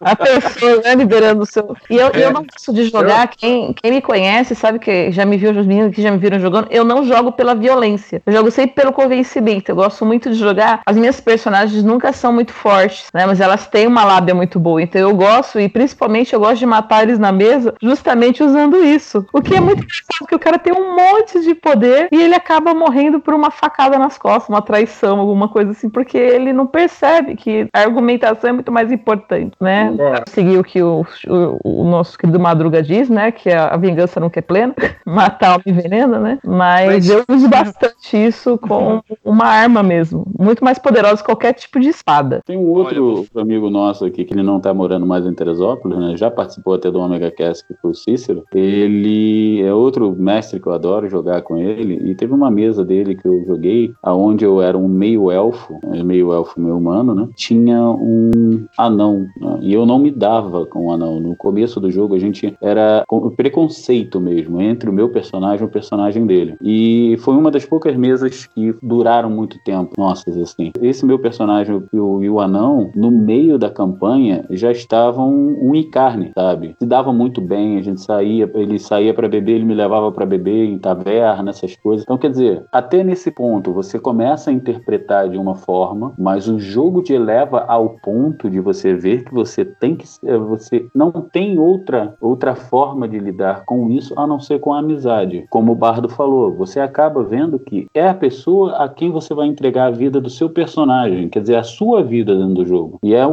A pessoa né, liberando o seu. E eu, eu não gosto de jogar. Quem, quem me conhece sabe que já me viu, os meninos que já me viram jogando. Eu não jogo pela violência. Eu jogo sempre pelo convencimento. Eu gosto muito de jogar. As minhas personagens nunca são muito fortes, né? Mas elas têm uma lábia muito boa. Então eu gosto, e principalmente eu gosto de matar eles na mesa justamente usando isso. O que é muito engraçado, porque o cara tem um monte de poder e ele acaba morrendo por uma facada nas costas, uma traição, alguma coisa assim, porque ele não percebe que a argumentação é muito mais importante, né? Seguir o que o, o, o nosso querido Madruga diz, né? Que a, a vingança nunca é plena, [laughs] matar o envenena, né? Mas, eu uso bastante isso com uma arma mesmo, muito mais poderosa que qualquer tipo de espada. Tem um outro amigo nosso aqui que ele não tá morando mais em Teresópolis, né? Já participou até do Omega Cast, que foi o Cícero. Ele é outro mestre que eu adoro jogar com ele. E teve uma mesa dele que eu joguei, aonde eu era um meio elfo, né, meio elfo, meio humano, né? Tinha um anão. Né? E eu não me dava com o anão. No começo do jogo a gente era preconceito mesmo entre o meu personagem e o personagem dele. E foi uma das poucas mesas que duraram muito tempo. Nossa, assim. Esse meu personagem e o, e o anão, no meio da campanha, já estavam um e carne, sabe? Se dava muito bem, a gente saía, ele saía para beber, ele me levava para beber em taverna, essas coisas. Então, quer dizer, até nesse ponto você começa a interpretar de uma forma, mas o jogo te leva ao ponto de você ver que você tem que eh, você não tem outra outra forma de lidar com isso a não ser com a amizade. Como o Bardo falou, você acaba vendo que é a pessoa a quem você vai entregar a vida do seu personagem, quer dizer, a sua vida dentro do jogo. E, é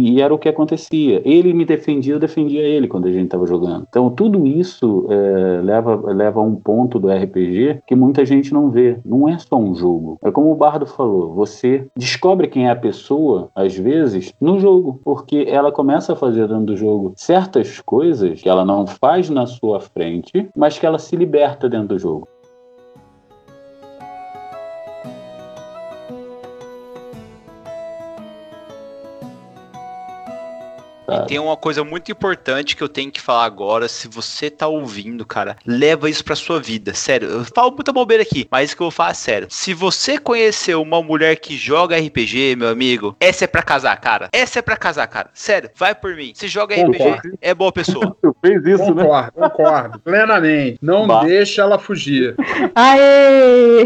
e era o que acontecia. Ele me defendia, eu defendia ele quando a gente estava jogando. Então tudo isso eh, leva, leva a um ponto do RPG que muita gente não vê. Não é só um jogo. É como o Bardo falou, você descobre quem é a pessoa, às vezes, no jogo, porque ela começa a fazer dentro do jogo certas coisas que ela não faz na sua frente, mas que ela se liberta dentro do jogo. E tem uma coisa muito importante que eu tenho que falar agora. Se você tá ouvindo, cara, leva isso pra sua vida. Sério, eu falo muita bobeira aqui, mas isso que eu vou falar é sério. Se você conheceu uma mulher que joga RPG, meu amigo, essa é pra casar, cara. Essa é pra casar, cara. Sério, vai por mim. Se joga RPG, Concordo. é boa pessoa. [laughs] Tu fez isso, né? Concordo, concordo. Plenamente. Não Bah. deixa ela fugir. Aê!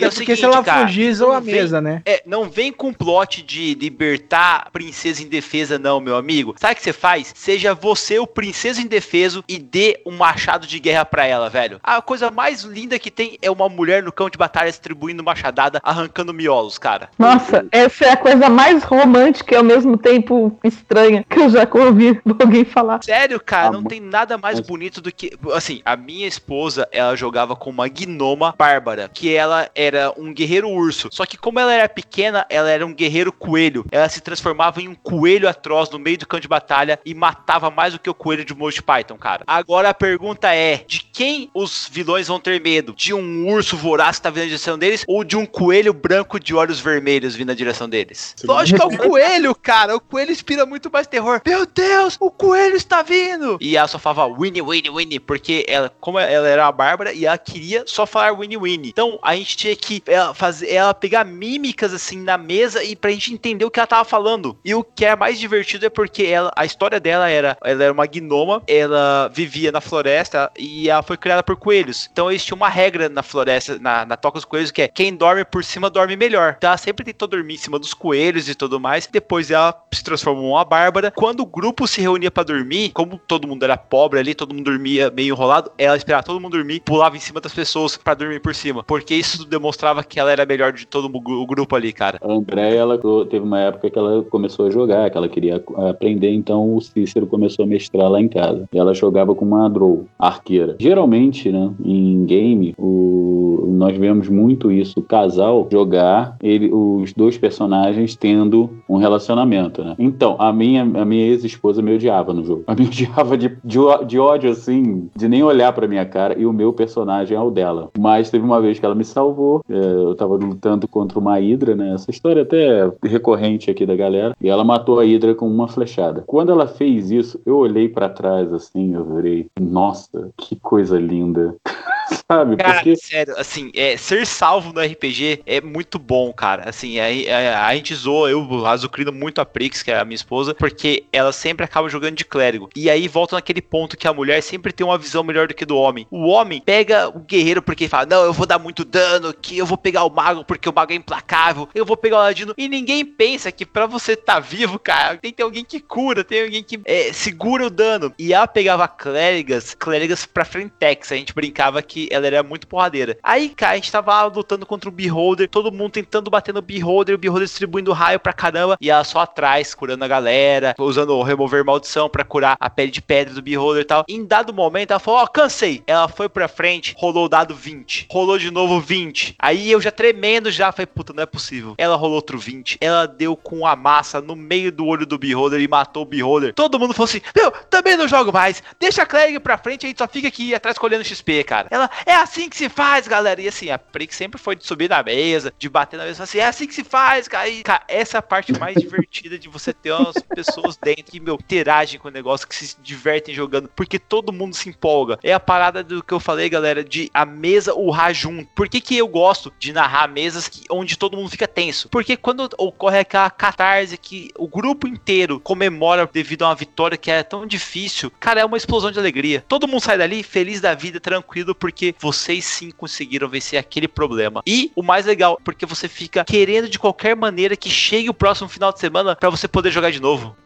É o seguinte, se ela cara, fugir, zoa a não vem- mesa, né? É, não vem com plot de libertar a princesa indefesa, não, meu amigo. Sabe o que você faz? Seja você o princesa indefeso e dê um machado de guerra pra ela, velho. A coisa mais linda que tem é uma mulher no campo de batalha distribuindo machadada, arrancando miolos, cara. Nossa, essa é a coisa mais romântica e ao mesmo tempo estranha que eu já ouvi alguém falar. Sério, cara, Ah, não tem nada mais bonito do que. Assim, a minha esposa, ela jogava com uma gnoma bárbara, que ela era um guerreiro urso. Só que, como ela era pequena, ela era um guerreiro coelho. Ela se transformava em um coelho atroz no meio do campo de batalha e matava mais do que o coelho de Monty Python, cara. Agora a pergunta é: de quem os vilões vão ter medo? De um urso voraz que tá vindo na direção deles ou de um coelho branco de olhos vermelhos vindo na direção deles? Lógico que é o coelho, cara. O coelho inspira muito mais terror. Meu Deus, o coelho está vindo! E ela só falava Winnie, Winnie, Winnie, porque ela, como ela era uma bárbara e ela queria só falar Winnie, Winnie. Então a gente tinha que ela, fazer, ela pegar mímicas assim na mesa e pra gente entender o que ela tava falando. E o que é mais divertido é porque ela, a história dela era, ela era uma gnoma, ela vivia na floresta e ela foi criada por coelhos. Então eles tinham uma regra na floresta, na, na toca dos coelhos, que é quem dorme por cima dorme melhor. Então ela sempre tentou dormir em cima dos coelhos e tudo mais. Depois ela se transformou em uma bárbara. Quando o grupo se reunia pra dormir, como todo mundo era pobre ali, todo mundo dormia meio enrolado, ela esperava todo mundo dormir, pulava em cima das pessoas pra dormir por cima. Porque isso demonstrava que ela era melhor de todo o gru- o grupo ali, cara. A Andréia, ela teve uma época que ela começou a jogar, que ela queria aprender, então o Cícero começou a mestrar lá em casa. Ela jogava com uma Drow, arqueira. Geralmente, né, em game, o- nós vemos muito isso, o casal jogar, ele, os dois personagens tendo um relacionamento, né? Então, a minha, a minha ex-esposa me odiava no jogo. A [laughs] me odiava de, de, de ódio, assim, de nem olhar pra minha cara, e o meu personagem é o dela. Mas teve uma vez que ela me salvou, é, eu tava lutando contra uma hidra, né? Essa história até é recorrente aqui da galera. E ela matou a hidra com uma flechada. Quando ela fez isso, eu olhei pra trás assim, eu virei, nossa, que coisa linda. [laughs] Sabe? Cara, Porque sério, assim, é, ser salvo no RPG é muito bom, cara. Assim, a, a, a gente zoa, eu azucrino muito a Prix, que é a minha esposa, porque ela sempre acaba jogando de clérigo. E aí volta naquele ponto que a mulher sempre tem uma visão melhor do que do homem. O homem pega o guerreiro porque fala: Não, eu vou dar muito dano, que eu vou pegar o mago porque o mago é implacável, eu vou pegar o ladino. E ninguém pensa que pra você estar vivo, cara, tem que ter alguém que cura, tem alguém que é, segura o dano. E ela pegava clérigas, clérigas pra frentex. A gente brincava que ela era muito porradeira. Aí, cara, a gente tava lutando contra o Beholder, todo mundo tentando bater no Beholder, o Beholder distribuindo raio pra caramba, e ela só atrás, curando a galera, usando o remover maldição pra curar a pele de pedra do Beholder e tal. Em dado momento, ela falou: Ó, cansei. Ela foi pra frente, rolou o dado 20. Rolou de novo 20. Aí eu já tremendo, já falei: Puta, não é possível. Ela rolou outro 20. Ela deu com a massa no meio do olho do Beholder e matou o Beholder. Todo mundo falou assim: Meu, também não jogo mais. Deixa a Clegg pra frente, a gente só fica aqui atrás colhendo XP, cara. Ela, é assim que se faz, galera. E assim, a Prix sempre foi de subir na mesa, de bater na mesa, assim, é assim que se faz, cara. E, cara, essa é a parte mais divertida de você ter umas pessoas dentro que, meu, interagem com o negócio, que se divertem jogando, porque todo mundo se empolga. É a parada do que eu falei, galera, de a mesa urrar junto. Por que, que eu gosto de narrar mesas que, onde todo mundo fica tenso? Porque quando ocorre aquela catarse que o grupo inteiro comemora devido a uma vitória que é tão difícil, cara, é uma explosão de alegria. Todo mundo sai dali feliz da vida, tranquilo, porque vocês sim conseguiram vencer aquele problema. E o mais legal, porque você fica querendo de qualquer maneira que chegue o próximo final de semana pra você poder jogar de novo.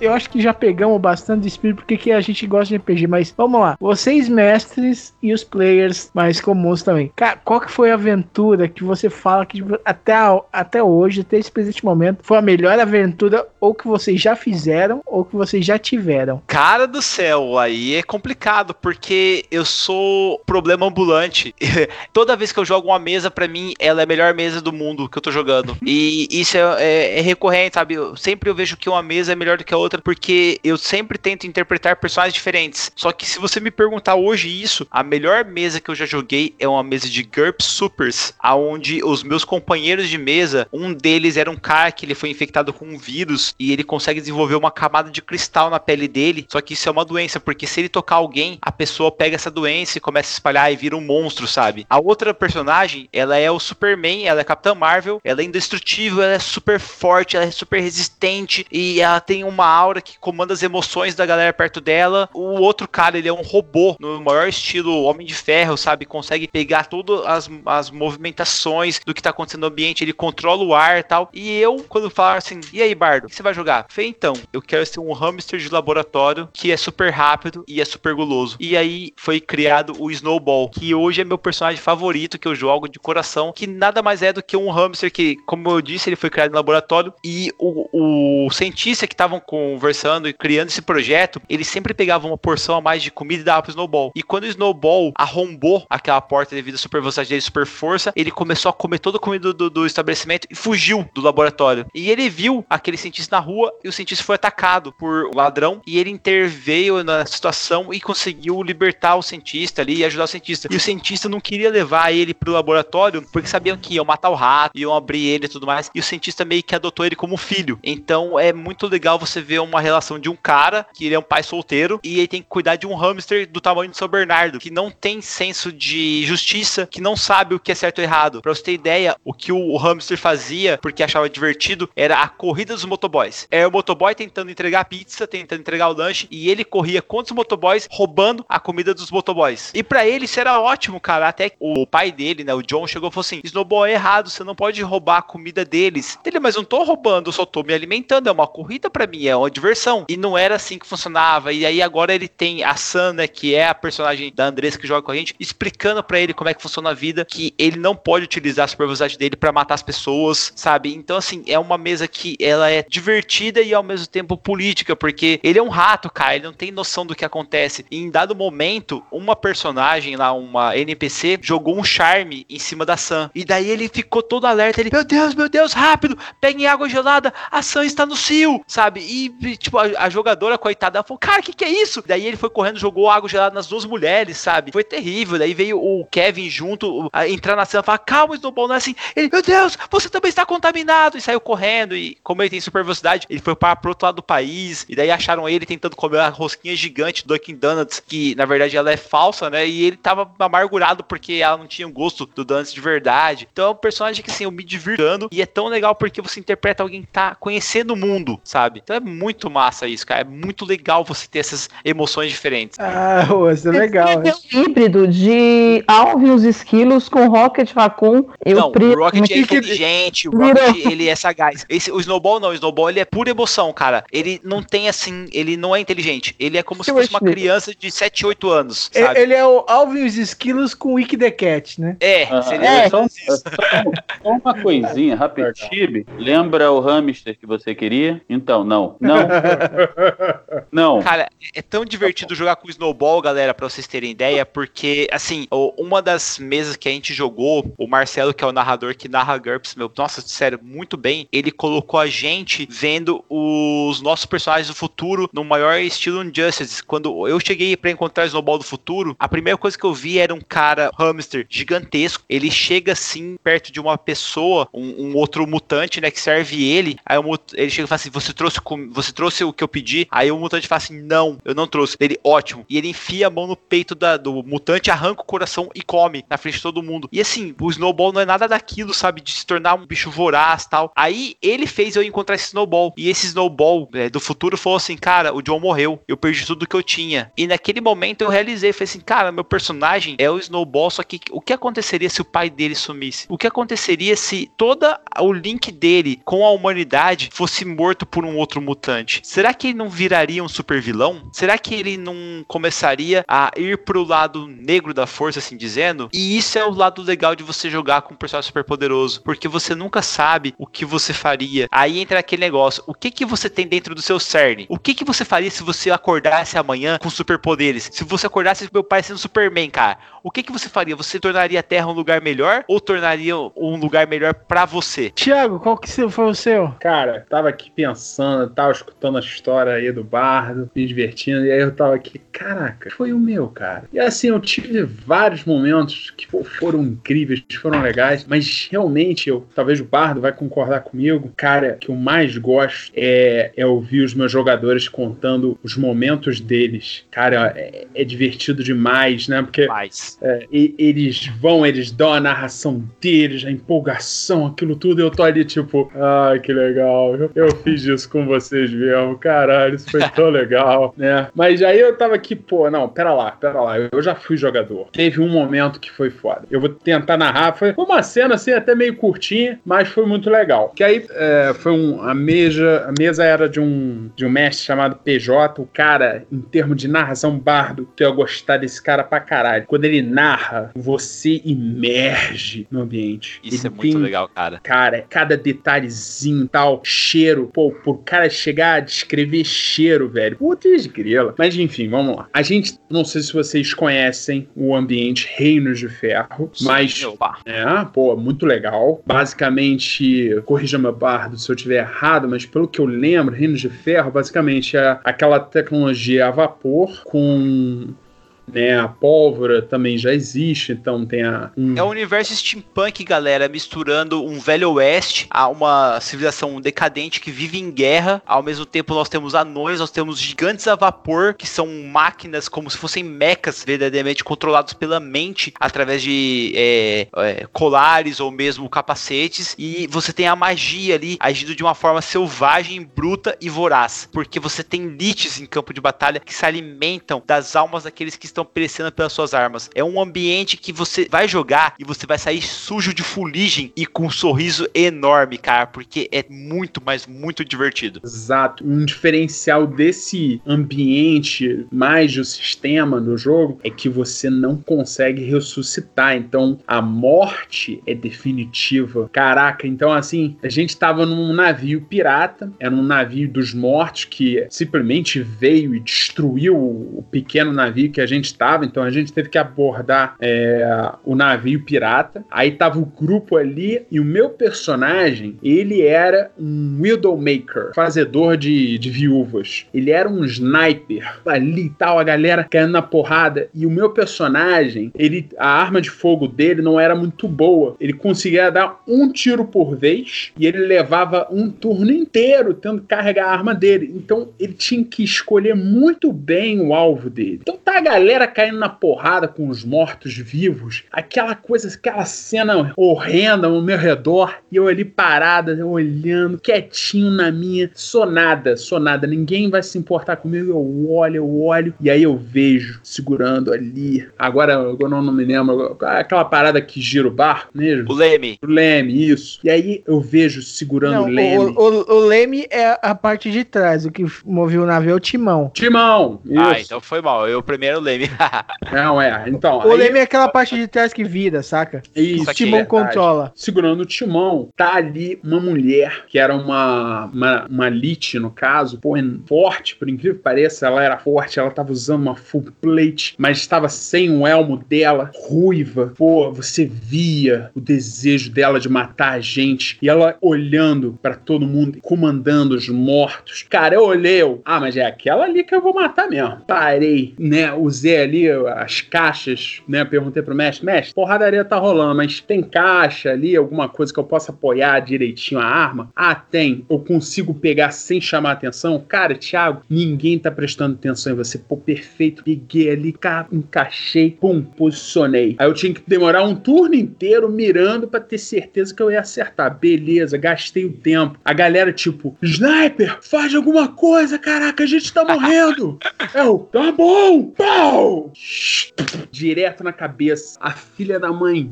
Eu acho que já pegamos bastante de espírito porque que a gente gosta de RPG, mas vamos lá. Vocês mestres e os players mais comuns também. Cara, qual que foi a aventura que você fala que até, a- até hoje, até esse presente momento, foi a melhor aventura ou que vocês já fizeram ou que vocês já tiveram? Cara do céu, aí é complicado, porque eu sou problema ambulante. [laughs] Toda vez que eu jogo uma mesa, pra mim, ela é a melhor mesa do mundo que eu tô jogando. E isso é, é- é recorrente, sabe? Eu- sempre eu vejo que uma mesa é melhor do que a outra, porque eu sempre tento interpretar personagens diferentes. Só que se você me perguntar hoje isso, a melhor mesa que eu já joguei é uma mesa de GURP Supers, aonde os meus companheiros de mesa, um deles era um cara que ele foi infectado com um vírus e ele consegue desenvolver uma camada de cristal na pele dele. Só que isso é uma doença, porque se ele tocar alguém, a pessoa pega essa doença e começa a espalhar e vira um monstro, sabe? A outra personagem, ela é o Superman, ela é Capitã Marvel, ela é indestrutível, ela é super forte, ela é super resistente e ela tem uma aura que comanda as emoções da galera perto dela. O outro cara, ele é um robô, no maior estilo Homem de Ferro, sabe? Consegue pegar todas as, as movimentações do que tá acontecendo no ambiente, ele controla o ar e tal. E eu, quando falar assim, e aí, Bardo, o que você vai jogar? Falei, então, eu quero ser um hamster de laboratório que é super rápido e é super guloso. E aí foi criado o Snowball, que hoje é meu personagem favorito que eu jogo de coração, que nada mais é do que um hamster que, como eu disse, ele foi criado no laboratório e o, o cientista que estavam conversando e criando esse projeto, ele sempre pegava uma porção a mais de comida e dava pro Snowball. E quando o Snowball arrombou aquela porta devido à super velocidade dele, super força, ele começou a comer toda a comida do, do estabelecimento e fugiu do laboratório. E ele viu aquele cientista na rua e o cientista foi atacado por um ladrão e ele interveio na situação e conseguiu libertar o cientista ali e ajudar o cientista. E o cientista não queria levar ele pro laboratório porque sabiam que iam matar o rato, iam abrir ele e tudo mais. E o cientista meio que adotou ele como filho. Então é muito legal você ver uma relação de um cara que ele é um pai solteiro e ele tem que cuidar de um hamster do tamanho de São Bernardo, que não tem senso de justiça, que não sabe o que é certo ou errado. Pra você ter ideia, o que o hamster fazia, porque achava divertido, era a corrida dos motoboys. É o motoboy tentando entregar pizza, tentando entregar o lanche, e ele corria contra os motoboys, roubando a comida dos motoboys. E para ele isso era ótimo, cara. Até o pai dele, né, o John, chegou e falou assim: Snowball é errado, você não pode roubar a comida deles. Ele, mas não tô roubando, eu só tô me alimentando. É uma corrida para mim, é diversão. E não era assim que funcionava. E aí agora ele tem a Sam, né, que é a personagem da Andressa que joga com a gente, explicando para ele como é que funciona a vida, que ele não pode utilizar a supervelocidade dele para matar as pessoas, sabe? Então, assim, é uma mesa que ela é divertida e ao mesmo tempo política, porque ele é um rato, cara, ele não tem noção do que acontece. E em dado momento, uma personagem lá, uma NPC, jogou um charme em cima da Sam. E daí ele ficou todo alerta, ele, meu Deus, meu Deus, rápido, peguem água gelada, a Sam está no cio, sabe? E, tipo, a, a jogadora, coitada, ela falou, cara, o que, que é isso? Daí ele foi correndo, jogou água gelada nas duas mulheres, sabe? Foi terrível. Daí veio o Kevin junto, a, entrar na cena e falar, calma, Snowball, não é assim. Ele, meu Deus, você também está contaminado. E saiu correndo. E como ele tem super velocidade, ele foi para pro outro lado do país. E daí acharam ele tentando comer a rosquinha gigante do Dunkin' Donuts, que na verdade ela é falsa, né? E ele tava amargurado porque ela não tinha o gosto do Donuts de verdade. Então é um personagem que assim, eu me divirtando. E é tão legal porque você interpreta alguém que tá conhecendo o mundo, sabe? Então é muito massa isso, cara. É muito legal você ter essas emoções diferentes. Ah, isso é legal. É um híbrido de Alvin os esquilos com Rocket Raccoon. Eu não, pre... o Rocket é que- inteligente, o. Rocket ele é sagaz. Esse, o Snowball não, o Snowball ele é pura emoção, cara. Ele não tem assim, ele não é inteligente. Ele é como se fosse uma criança de 7, 8 anos, E- sabe? Ele é o Alvin e os Esquilos com o Wick the Cat, né? É, Ah, seria é, só, só- só uma coisinha, rapidinho. Lembra o hamster que você queria? Então, não. Não. [laughs] Não. Cara, é tão divertido jogar com o Snowball, galera, pra vocês terem ideia, porque, assim, uma das mesas que a gente jogou, o Marcelo, que é o narrador que narra GURPS, meu, nossa, sério, muito bem, ele colocou a gente vendo os nossos personagens do futuro no maior estilo Injustice. Quando eu cheguei pra encontrar o Snowball do futuro, a primeira coisa que eu vi era um cara hamster gigantesco, ele chega assim, perto de uma pessoa, um, um outro mutante, né, que serve ele, aí ele chega e fala assim, você trouxe, com- você trouxe o que eu pedi? Aí o mutante fala assim, não, eu não trouxe. Ele, ótimo. E ele enfia a mão no peito da- do mutante, arranca o coração e come na frente de todo mundo. E assim, o Snowball não é nada daquilo, sabe, de se tornar um bicho voraz tal. Aí ele fez eu encontrar esse Snowball. E esse Snowball é, do futuro falou assim, cara, o John morreu, eu perdi tudo que eu tinha. E naquele momento eu realizei, falei assim, cara, meu personagem é o Snowball, só que o que aconteceria se o pai dele sumisse? O que aconteceria se toda o link dele com a humanidade fosse morto por um outro mutante? Será que ele não viraria um super vilão? Será que ele não começaria a ir pro lado negro da força, assim dizendo? E isso é o lado legal de você jogar com um personagem super poderoso, porque você nunca sabe o que você faria. Aí entra aquele negócio, o que que você tem dentro do seu cerne? O que que você faria se você acordasse amanhã com superpoderes? Se você acordasse com meu pai sendo Superman, cara, o que que você faria? Você tornaria a Terra um lugar melhor ou tornaria um lugar melhor pra você? Tiago, qual que foi o seu? Cara, tava aqui pensando, tava escutando a história aí do bardo, me divertindo, e aí eu tava aqui, caraca, foi o meu, cara. E assim, eu tive vários momentos que foram incríveis, foram legais, mas realmente eu, talvez o bardo vai concordar comigo, cara, que eu mais gosto é, é ouvir os meus jogadores contando os momentos deles. Cara, é, é divertido demais, né? Porque é, e- eles vão, eles dão a narração deles, a empolgação, aquilo tudo, e eu tô ali tipo, ah, que legal, eu, eu fiz isso com vocês demais mesmo, caralho, isso foi tão legal, [laughs] né? Mas aí eu tava aqui, pô, não, pera lá, pera lá, eu já fui jogador. Teve um momento que foi foda. Eu vou tentar narrar, foi uma cena assim até meio curtinha, mas foi muito legal. Que aí é, foi um, a mesa, a mesa era de um, de um mestre chamado PJ, o cara, em termos de narração bardo, tu ia gostar desse cara pra caralho. Quando ele narra, você imerge no ambiente. Isso Ele é muito tem- legal, cara. Cara, cada detalhezinho tal, cheiro, pô, por cara chegar a descrever cheiro, velho. Putz, grila. Mas enfim, vamos lá. A gente, não sei se vocês conhecem o ambiente Reinos de Ferro, mas. opa. É, pô, muito legal. Basicamente, corrija meu bardo se eu tiver errado, mas pelo que eu lembro, Reinos de Ferro, basicamente é aquela tecnologia a vapor com. Né, a pólvora também já existe, então tem a. É um universo steampunk, galera, misturando um velho oeste a uma civilização decadente que vive em guerra. Ao mesmo tempo, nós temos anões, nós temos gigantes a vapor, que são máquinas como se fossem mechas verdadeiramente controlados pela mente através de é, é, colares ou mesmo capacetes. E você tem a magia ali agindo de uma forma selvagem, bruta e voraz. Porque você tem liches em campo de batalha que se alimentam das almas daqueles que estão perecendo pelas suas armas. É um ambiente que você vai jogar e você vai sair sujo de fuligem e com um sorriso enorme, cara, porque é muito, mas muito divertido. Exato. Um diferencial desse ambiente mais do sistema do jogo é que você não consegue ressuscitar. Então a morte é definitiva. Caraca, então assim, a gente tava num navio pirata, era um navio dos mortos que simplesmente veio e destruiu o pequeno navio que a gente estava. Então a gente teve que abordar é, o navio pirata. Aí tava o grupo ali e o meu personagem, ele era um Widowmaker, fazedor de, de viúvas. Ele era um sniper ali e tal, a galera caindo na porrada. E o meu personagem, ele, a arma de fogo dele não era muito boa. Ele conseguia dar um tiro por vez e ele levava um turno inteiro tendo que carregar a arma dele. Então ele tinha que escolher muito bem o alvo dele. Então tá a galera caindo na porrada com os mortos-vivos, aquela coisa, aquela cena horrenda ao meu redor, e eu ali parada, olhando, quietinho na minha, sou nada, sou nada, ninguém vai se importar comigo, eu olho, eu olho, e aí eu vejo, segurando ali, agora eu não, não me lembro, aquela parada que gira o barco mesmo? O leme. O leme, isso. E aí eu vejo segurando Não, o leme. o, o- o leme é a parte de trás, o que moveu o navio é o timão. Timão! Ah, isso. então foi mal. Eu primeiro o leme. [laughs] Não, é. Então, O aí- leme é aquela parte de trás que vira, saca? Isso, o timão verdade. controla. Segurando o timão, tá ali uma mulher, que era uma, uma, uma lit, no caso, pô, forte, por incrível que pareça, ela era forte, ela tava usando uma full plate, mas estava sem o elmo dela, ruiva. Pô, você via o desejo dela de matar a gente, e ela olhando pra todo mundo, comandando os mortos. Cara, eu olhei, eu, ah, mas é aquela ali que eu vou matar mesmo. Parei, né, usei ali as caixas, né, perguntei pro mestre, mestre, porradaria tá rolando, mas tem caixa ali, alguma coisa que eu possa apoiar direitinho a arma? Ah, tem. Eu consigo pegar sem chamar atenção? Cara, Thiago, ninguém tá prestando atenção em você. Pô, perfeito. Peguei ali, ca- encaixei, pum, posicionei. Aí eu tinha que demorar um turno inteiro mirando pra ter certeza que eu ia acertar. Beleza, gastei o tempo. A galera, tipo, Sniper, faz alguma coisa, caraca, a gente tá morrendo. [laughs] Eu, tá bom, pau! Direto na cabeça. A filha da mãe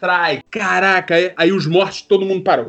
trai. Caraca, aí, aí os mortos, todo mundo parou.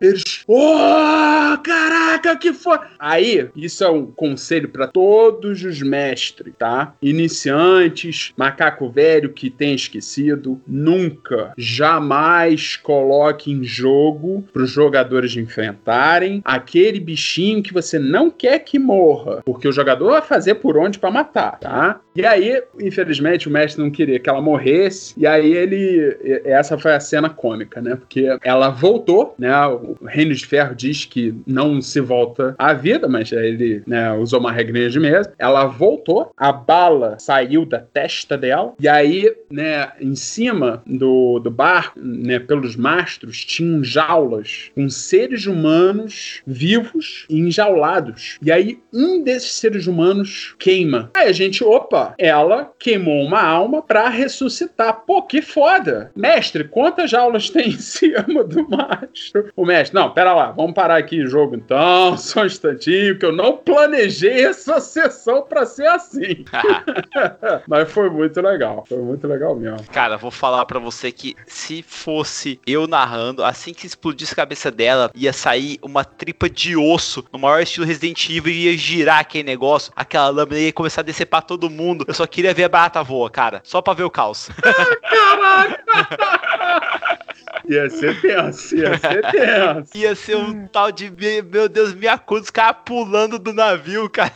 Eles, oh, caraca, que foi? Aí, isso é um conselho pra todos os mestres, tá? Iniciantes, macaco velho que tem esquecido, nunca, jamais coloque em jogo pros jogadores enfrentarem aquele bichinho que você não quer que morra, porque o jogador vai fazer por onde pra matar, tá? E aí, infelizmente, o mestre não queria que ela morresse, e aí ele. Essa foi a cena cômica, né? Porque ela voltou, né? O Reino de Ferro diz que não se volta à vida, mas ele né, usou uma regrinha de mesa. Ela voltou, a bala saiu da testa dela, e aí, né, em cima do, do barco, né, pelos mastros, tinham jaulas com seres humanos vivos e enjaulados. E aí, um desses seres humanos queima. Aí a gente, opa, ela queimou uma alma pra ressuscitar. Pô, que foda! Mestre, quantas aulas tem em cima do macho? O mestre, não, pera lá, vamos parar aqui o jogo então, [laughs] só um instantinho, que eu não planejei essa sessão pra ser assim. [laughs] Mas foi muito legal, foi muito legal mesmo. Cara, vou falar pra você que se fosse eu narrando, assim que explodisse a cabeça dela, ia sair uma tripa de osso no maior estilo Resident Evil e ia girar aquele negócio, aquela lâmina ia começar a descer pra todo mundo. Eu só queria ver a barata voa, cara, só pra ver o caos. [laughs] [laughs] Ia ser tenso, ia ser tenso. Ia ser um tal de, me- meu Deus, me acusa, os caras pulando do navio, cara.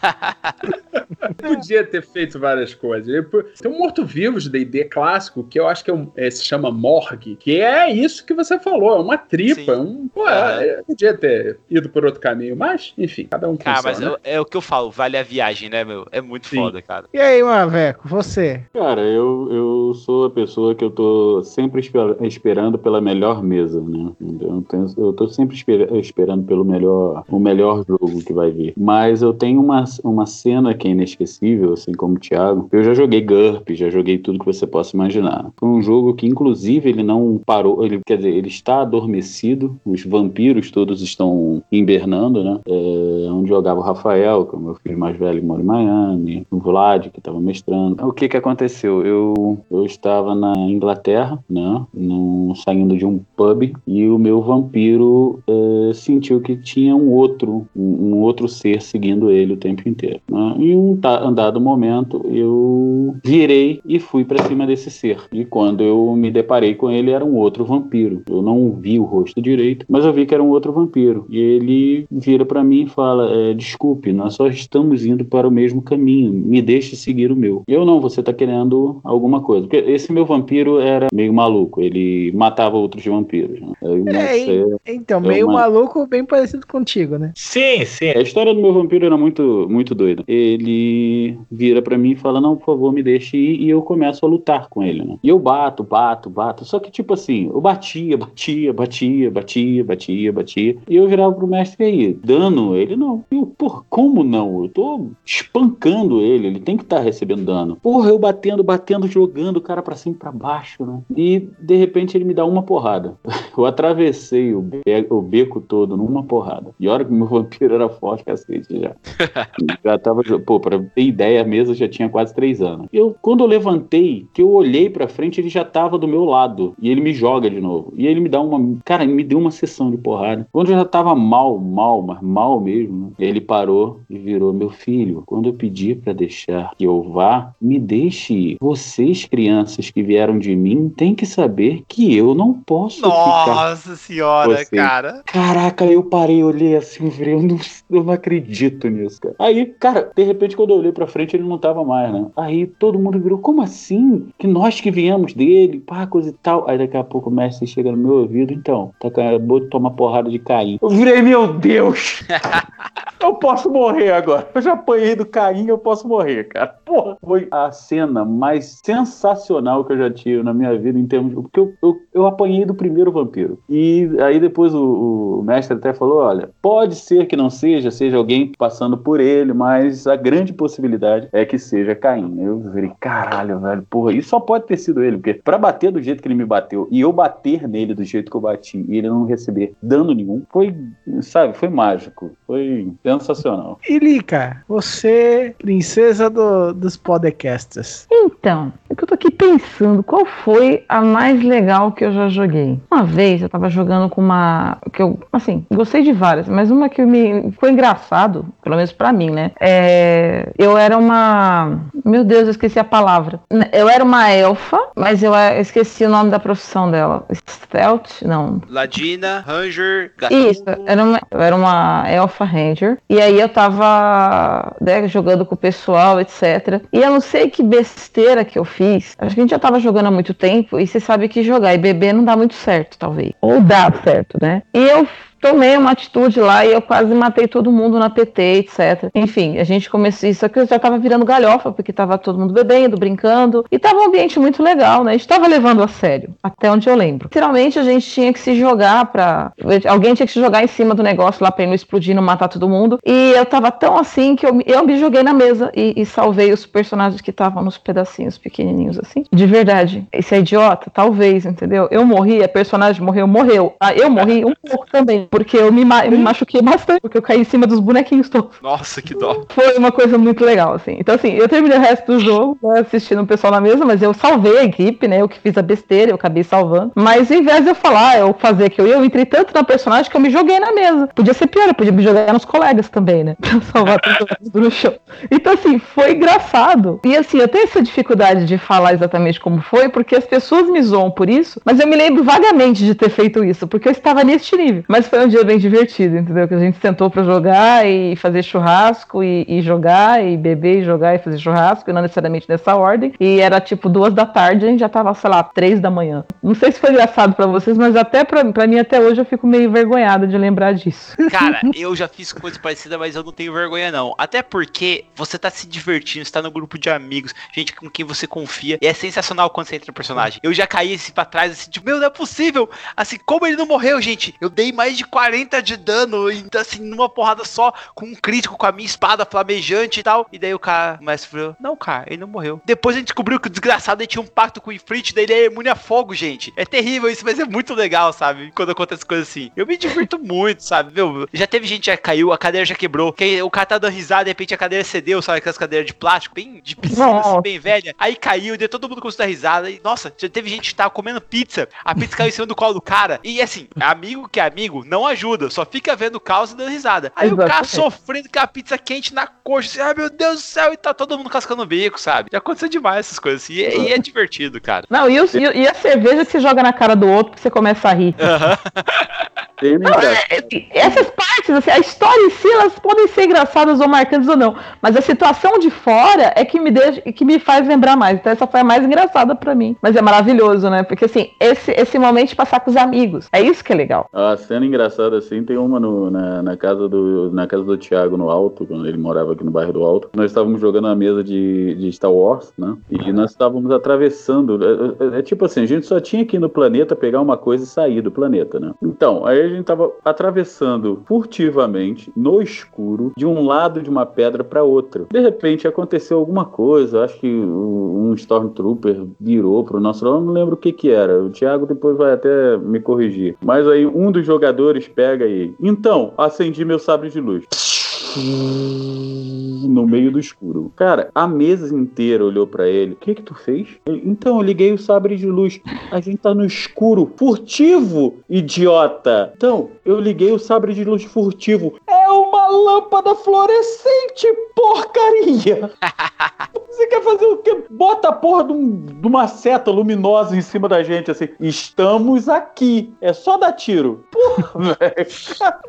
Podia ter feito várias coisas. Tem um morto-vivo de D&D clássico que eu acho que é um- é, se chama Morgue, que é isso que você falou, é uma tripa. Um, pô, é, é, podia ter ido por outro caminho, mas, enfim, cada um com Cara, o seu, mas né? eu- é o que eu falo, vale a viagem, né, meu? É muito foda, cara. E aí, Maveco, você? Cara, eu, eu sou a pessoa que eu tô sempre esper- esperando pela melhor mesa, né? Eu, tenho, eu tô sempre esper- esperando pelo melhor, o melhor jogo que vai vir. Mas eu tenho uma, uma cena que é inesquecível, assim como o Thiago. Eu já joguei GURP, já joguei tudo que você possa imaginar. Foi um jogo que, inclusive, ele não parou, ele, quer dizer, ele está adormecido, os vampiros todos estão hibernando, né? É, onde jogava o Rafael, que é o meu filho mais velho, que mora em Miami, o Vlad, que estava mestrando. O que que aconteceu? Eu, eu estava na Inglaterra, né? Num, saindo de um pub, e o meu vampiro é, sentiu que tinha um outro, um, um outro ser seguindo ele o tempo inteiro. Né? Em um dado momento, eu virei e fui para cima desse ser. E quando eu me deparei com ele, era um outro vampiro. Eu não vi o rosto direito, mas eu vi que era um outro vampiro. E ele vira para mim e fala: é, Desculpe, nós só estamos indo para o mesmo caminho. Me deixe seguir o meu. Eu não, você tá querendo alguma coisa. Porque esse meu vampiro era meio maluco. Ele matava outros vampiros. Né? Aí, É, é, Então, é meio uma- maluco, bem parecido contigo, né? Sim, sim. A história do meu vampiro era muito, muito doida. Ele vira pra mim e fala: Não, por favor, me deixe ir. E eu começo a lutar com ele, né? E eu bato, bato, bato. Só que, tipo assim, eu batia, batia, batia, batia, batia, batia. E eu virava pro mestre e aí, dano? Ele não. Eu, porra, como não? Eu tô espancando ele. Ele tem que estar recebendo dano. Porra, eu batendo, batendo, jogando o cara pra cima e pra baixo, né? E de repente ele me dá uma porrada. [laughs] Eu atravessei o, be- o beco todo numa porrada. E olha que meu vampiro era forte, cacete, já. [laughs] já tava. Pô, pra ter ideia, a mesa já tinha quase três anos. Eu, quando eu levantei, que eu olhei pra frente, ele já tava do meu lado. E ele me joga de novo. E ele me dá uma. Cara, ele me deu uma sessão de porrada. Quando eu já tava mal, mal, mas mal mesmo, né? Ele parou e virou: Meu filho, quando eu pedi pra deixar que eu vá, me deixe ir. Vocês, crianças que vieram de mim, têm que saber que eu não posso ficar. Nossa senhora, Você. cara. Caraca, eu parei, olhei assim, virei, eu não, eu não acredito nisso, cara. Aí, cara, de repente, quando eu olhei pra frente, ele não tava mais, né? Aí todo mundo virou, como assim? Que nós que viemos dele, pá, coisa e tal. Aí daqui a pouco o mestre chega no meu ouvido, então, tá, acabou de tomar porrada de Caim. Eu virei, meu Deus! [laughs] eu posso morrer agora. Eu já apanhei do Caim, eu posso morrer, cara. Porra, foi a cena mais sensacional que eu já tive na minha vida em termos de. Porque eu, eu, eu apanhei do primeiro vampiro. E aí depois o, o mestre até falou: olha, pode ser que não seja, seja alguém passando por ele, mas a grande possibilidade é que seja Caim. Eu virei, caralho, velho, porra, isso só pode ter sido ele, porque pra bater do jeito que ele me bateu e eu bater nele do jeito que eu bati e ele não receber dano nenhum, foi, sabe, foi mágico. Foi sensacional. E Lica, você, princesa do- dos podcasts. Então, é que eu tô aqui pensando, qual foi a mais legal que eu já joguei? Uma vez eu tava jogando com uma. que eu, assim, gostei de várias, mas uma que me foi engraçado, pelo menos pra mim, né? É, eu era uma. Meu Deus, eu esqueci a palavra. Eu era uma elfa, mas eu eh, esqueci o nome da profissão dela. Stealth? Não. Ladina, Ranger, Isso, era uma, eu era uma Elfa Ranger. E aí eu tava né, jogando com o pessoal, etc. E eu não sei que besteira que eu fiz. Acho que a gente já tava jogando há muito tempo. E você sabe que jogar e beber não dá muito certo, talvez. Ou dá certo, né? Eu tomei uma atitude lá e eu quase matei todo mundo na PT, etc. Enfim, a gente começou. Isso aqui já tava virando galhofa, porque tava todo mundo bebendo, brincando. E tava um ambiente muito legal, né? A gente tava levando a sério, até onde eu lembro. Literalmente a gente tinha que se jogar pra. Alguém tinha que se jogar em cima do negócio lá pra ele não explodir, não matar todo mundo. E eu tava tão assim que eu, eu me joguei na mesa e, e salvei os personagens que estavam nos pedacinhos pequenininhos assim. De verdade. Esse é idiota? Talvez, entendeu? Eu morri, a personagem morreu, morreu. Ah, eu morri um pouco também, porque eu me, ma eu me machuquei bastante, porque eu caí em cima dos bonequinhos todos. Nossa, que dó. Foi uma coisa muito legal, assim. Então, assim, eu terminei o resto do jogo, né, assistindo o pessoal na mesa, mas eu salvei a equipe, né? Eu que fiz a besteira, eu acabei salvando. Mas em vez de eu falar, eu fazer aquilo, eu entrei tanto na personagem que eu me joguei na mesa. Podia ser pior, eu podia me jogar nos colegas também, né? [laughs] Pra salvar [laughs] todos no show. Então, assim, foi engraçado. E assim, eu tenho essa dificuldade de falar exatamente como foi, porque as pessoas me zoam por isso, mas eu me lembro vagamente de ter feito isso, porque eu estava nesse nível. Mas foi um dia bem divertido, entendeu? Que a gente sentou para jogar e fazer churrasco e, e, jogar, e beber e jogar e fazer churrasco, e não necessariamente nessa ordem. E era tipo duas da tarde, a gente já tava, sei lá, três da manhã. Não sei se foi engraçado para vocês, mas até pra mim, até hoje, eu fico meio envergonhada de lembrar disso. [laughs] Cara, eu já fiz coisa parecida, mas eu não tenho vergonha, não. Até porque você tá se divertindo, você tá no grupo de amigos, gente com quem você confia. E é sensacional quando você entra no personagem. Eu já caí assim pra trás, assim, tipo, meu, não é possível. Assim, como ele não morreu, gente? Eu dei mais de 40 de dano, assim, numa porrada só, com um crítico, com a minha espada flamejante e tal. E daí o cara, o mestre falou, não, cara, ele não morreu. Depois a gente descobriu que o desgraçado tinha um pacto com o Ifrit, daí ele é imune a fogo, gente. É terrível isso, mas é muito legal, sabe? Quando acontece coisas assim. Eu me divirto [laughs] muito, sabe? Meu, já teve gente que já caiu, a cadeira já quebrou, que o cara tá dando risada, de repente a cadeira cedeu, sabe? Aquelas cadeiras de plástico, bem de piscina, assim, bem velha. Aí caiu, deu todo mundo começou a risada. E, nossa, já teve gente que tava comendo pizza, a pizza caiu em cima do colo do cara. E assim, amigo que é amigo não ajuda, só fica vendo o caos e dando risada. Aí Exatamente. o cara sofrendo com a pizza quente na coxa, assim, ai meu Deus do céu, e tá todo mundo cascando o bico, sabe? Já aconteceu demais essas coisas assim, e, e é divertido, cara. Não, e, o, e, a cerveja que você joga na cara do outro que você começa a rir. Uhum. [laughs] Não, é, essas partes, assim, a história em si, elas podem ser engraçadas ou marcantes ou não, mas a situação de fora é que me deixa, que me faz lembrar mais. Então essa foi a mais engraçada para mim. Mas é maravilhoso, né? Porque assim, esse, esse momento de passar com os amigos, é isso que é legal. A cena engraçada assim, tem uma no, na, na, casa do na casa do Thiago no Alto, quando ele morava aqui no bairro do Alto. Nós estávamos jogando a mesa de, de Star Wars, né? E nós estávamos atravessando. É, é, é, tipo assim, a gente só tinha que ir no planeta pegar uma coisa e sair do planeta, né? Então, aí a gente tava atravessando furtivamente, no escuro, de um lado de uma pedra para outra. De repente aconteceu alguma coisa, acho que um Stormtrooper virou pro nosso lado, não lembro o que que era. O Thiago depois vai até me corrigir. Mas aí um dos jogadores pega e. Então, acendi meu sabre de luz no meio do escuro. Cara, a mesa inteira olhou para ele. O que que tu fez? Ele, então, eu liguei o sabre de luz. A gente tá no escuro. Furtivo, idiota. Então, eu liguei o sabre de luz furtivo. É uma lâmpada fluorescente, porcaria. [laughs] Você quer fazer o quê? Bota a porra de, um, de, uma seta luminosa em cima da gente, assim. Estamos aqui. É só dar tiro. [laughs] Porra, velho.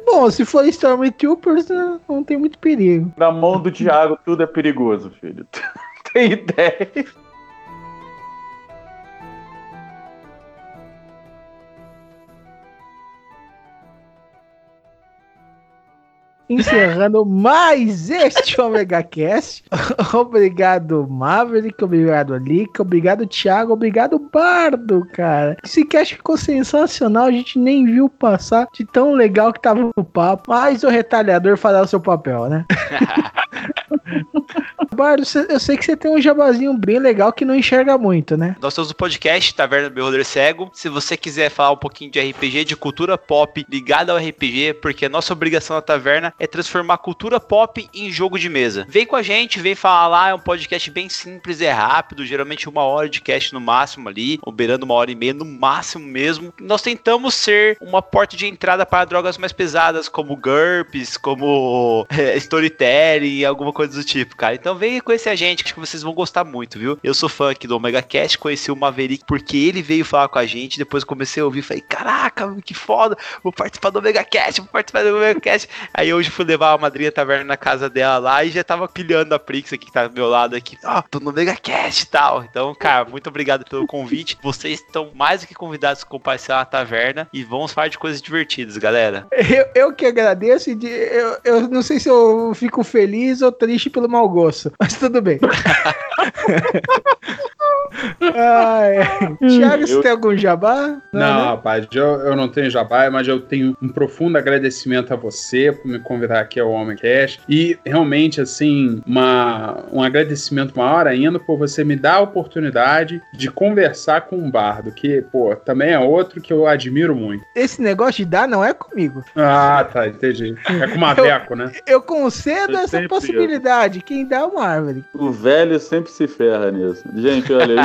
Bom, se for Stormtroopers, não tem muito perigo. Na mão do Thiago, tudo é perigoso, filho. [laughs] tem ideia? Encerrando mais este Omega Cast. [laughs] obrigado, Maverick. Obrigado, Lika. Obrigado, Thiago. Obrigado, Bardo, cara. Esse cast ficou sensacional. A gente nem viu passar de tão legal que tava o papo. Mas o retalhador fará o seu papel, né? [laughs] Bardo, eu sei que você tem um jabazinho bem legal que não enxerga muito, né? Nós temos o podcast Taverna do Beholder Cego. Se você quiser falar um pouquinho de RPG, de cultura pop ligada ao RPG, porque a nossa obrigação na taverna é transformar cultura pop em jogo de mesa. Vem com a gente, vem falar lá, é um podcast bem simples, é rápido, geralmente uma hora de cast no máximo ali, ou uma hora e meia no máximo mesmo. Nós tentamos ser uma porta de entrada para drogas mais pesadas, como GURPS, como é, [laughs] storytelling, alguma coisa do tipo, cara. Então venha conhecer a gente, acho que vocês vão gostar muito, viu? Eu sou fã aqui do Omega Cast, conheci o Maverick porque ele veio falar com a gente, depois comecei a ouvir, falei, caraca, que foda, vou participar do Omega Cast, vou participar do Omega Cast. [laughs] Aí hoje fui levar a madrinha taverna na casa dela lá e já tava pilhando a Prix aqui que tá do meu lado aqui. Ó, oh, tô no Omega Cast e tal. Então, cara, muito obrigado pelo convite. Vocês estão mais do que convidados a compartilhar a taverna e vamos falar de coisas divertidas, galera. Eu, eu que agradeço e de, eu, eu não sei se eu fico feliz ou triste pelo mau gosto, mas tudo bem. [laughs] Ai, Thiago, você Eu- tem algum jabá? Não, né? rapaz, eu, eu não tenho jabá, mas eu tenho um profundo agradecimento a você por me convidar aqui ao Homem Cash. E realmente, assim, uma, um agradecimento maior ainda por você me dar a oportunidade de conversar com um bardo, que, pô, também é outro que eu admiro muito. Esse negócio de dar não é comigo. Ah, tá, entendi. É com Maveco, né? Eu concedo Eu essa possibilidade. Quem dá é uma árvore. O velho sempre se ferra nisso. Gente, olha,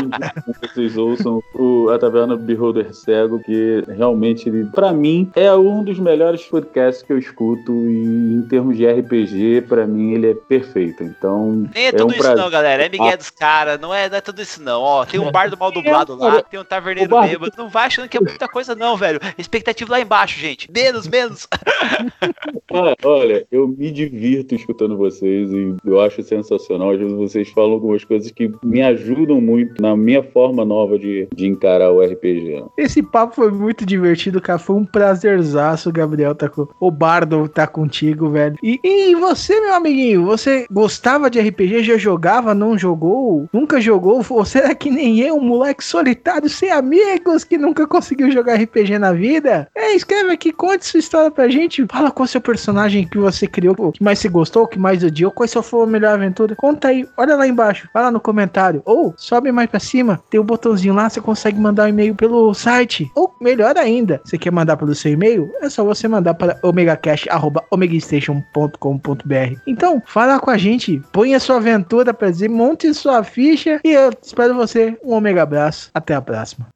vocês ouçam o, a Taverna Beholder Cego, que realmente, pra mim, é um dos melhores podcasts que eu escuto. E em termos de RPG, pra mim, ele é perfeito. Então, Nem é é tudo um isso prazer. não, galera. É Miguel Ah. dos caras, não é, não é tudo isso não. Ó, tem um bar do mal [laughs] dublado lá, tem um taverneiro bar- bêbado. Não vai achando que é muita coisa não, velho. Expectativa lá embaixo, gente. Menos, menos. [laughs] Olha, eu me divirto escutando vocês e eu acho sensacional. Às vezes vocês falam algumas coisas que me ajudam muito na minha forma nova de, de encarar o RPG. Esse papo foi muito divertido, cara. Foi um prazerzaço, Gabriel. Tá com... O Bardo tá contigo, velho. E, e você, meu amiguinho, você gostava de RPG? Já jogava? Não jogou? Nunca jogou? Ou será que nem eu, um moleque solitário, sem amigos, que nunca conseguiu jogar RPG na vida? É, escreve aqui, conte sua história pra gente. Fala qual é o seu personagem que você criou, o que mais você gostou, o que mais odiou, qual foi a melhor aventura. Conta aí, olha lá embaixo, vai lá no comentário. Ou sobe mais pra cima, tem um botãozinho lá, você consegue mandar um e-mail pelo site. Ou melhor ainda, você quer mandar pelo seu e-mail? É só você mandar para omegacash.omegastation.com.br. Então, fala com a gente, põe a sua aventura pra dizer, monte sua ficha e eu espero você. Um omega abraço, até a próxima.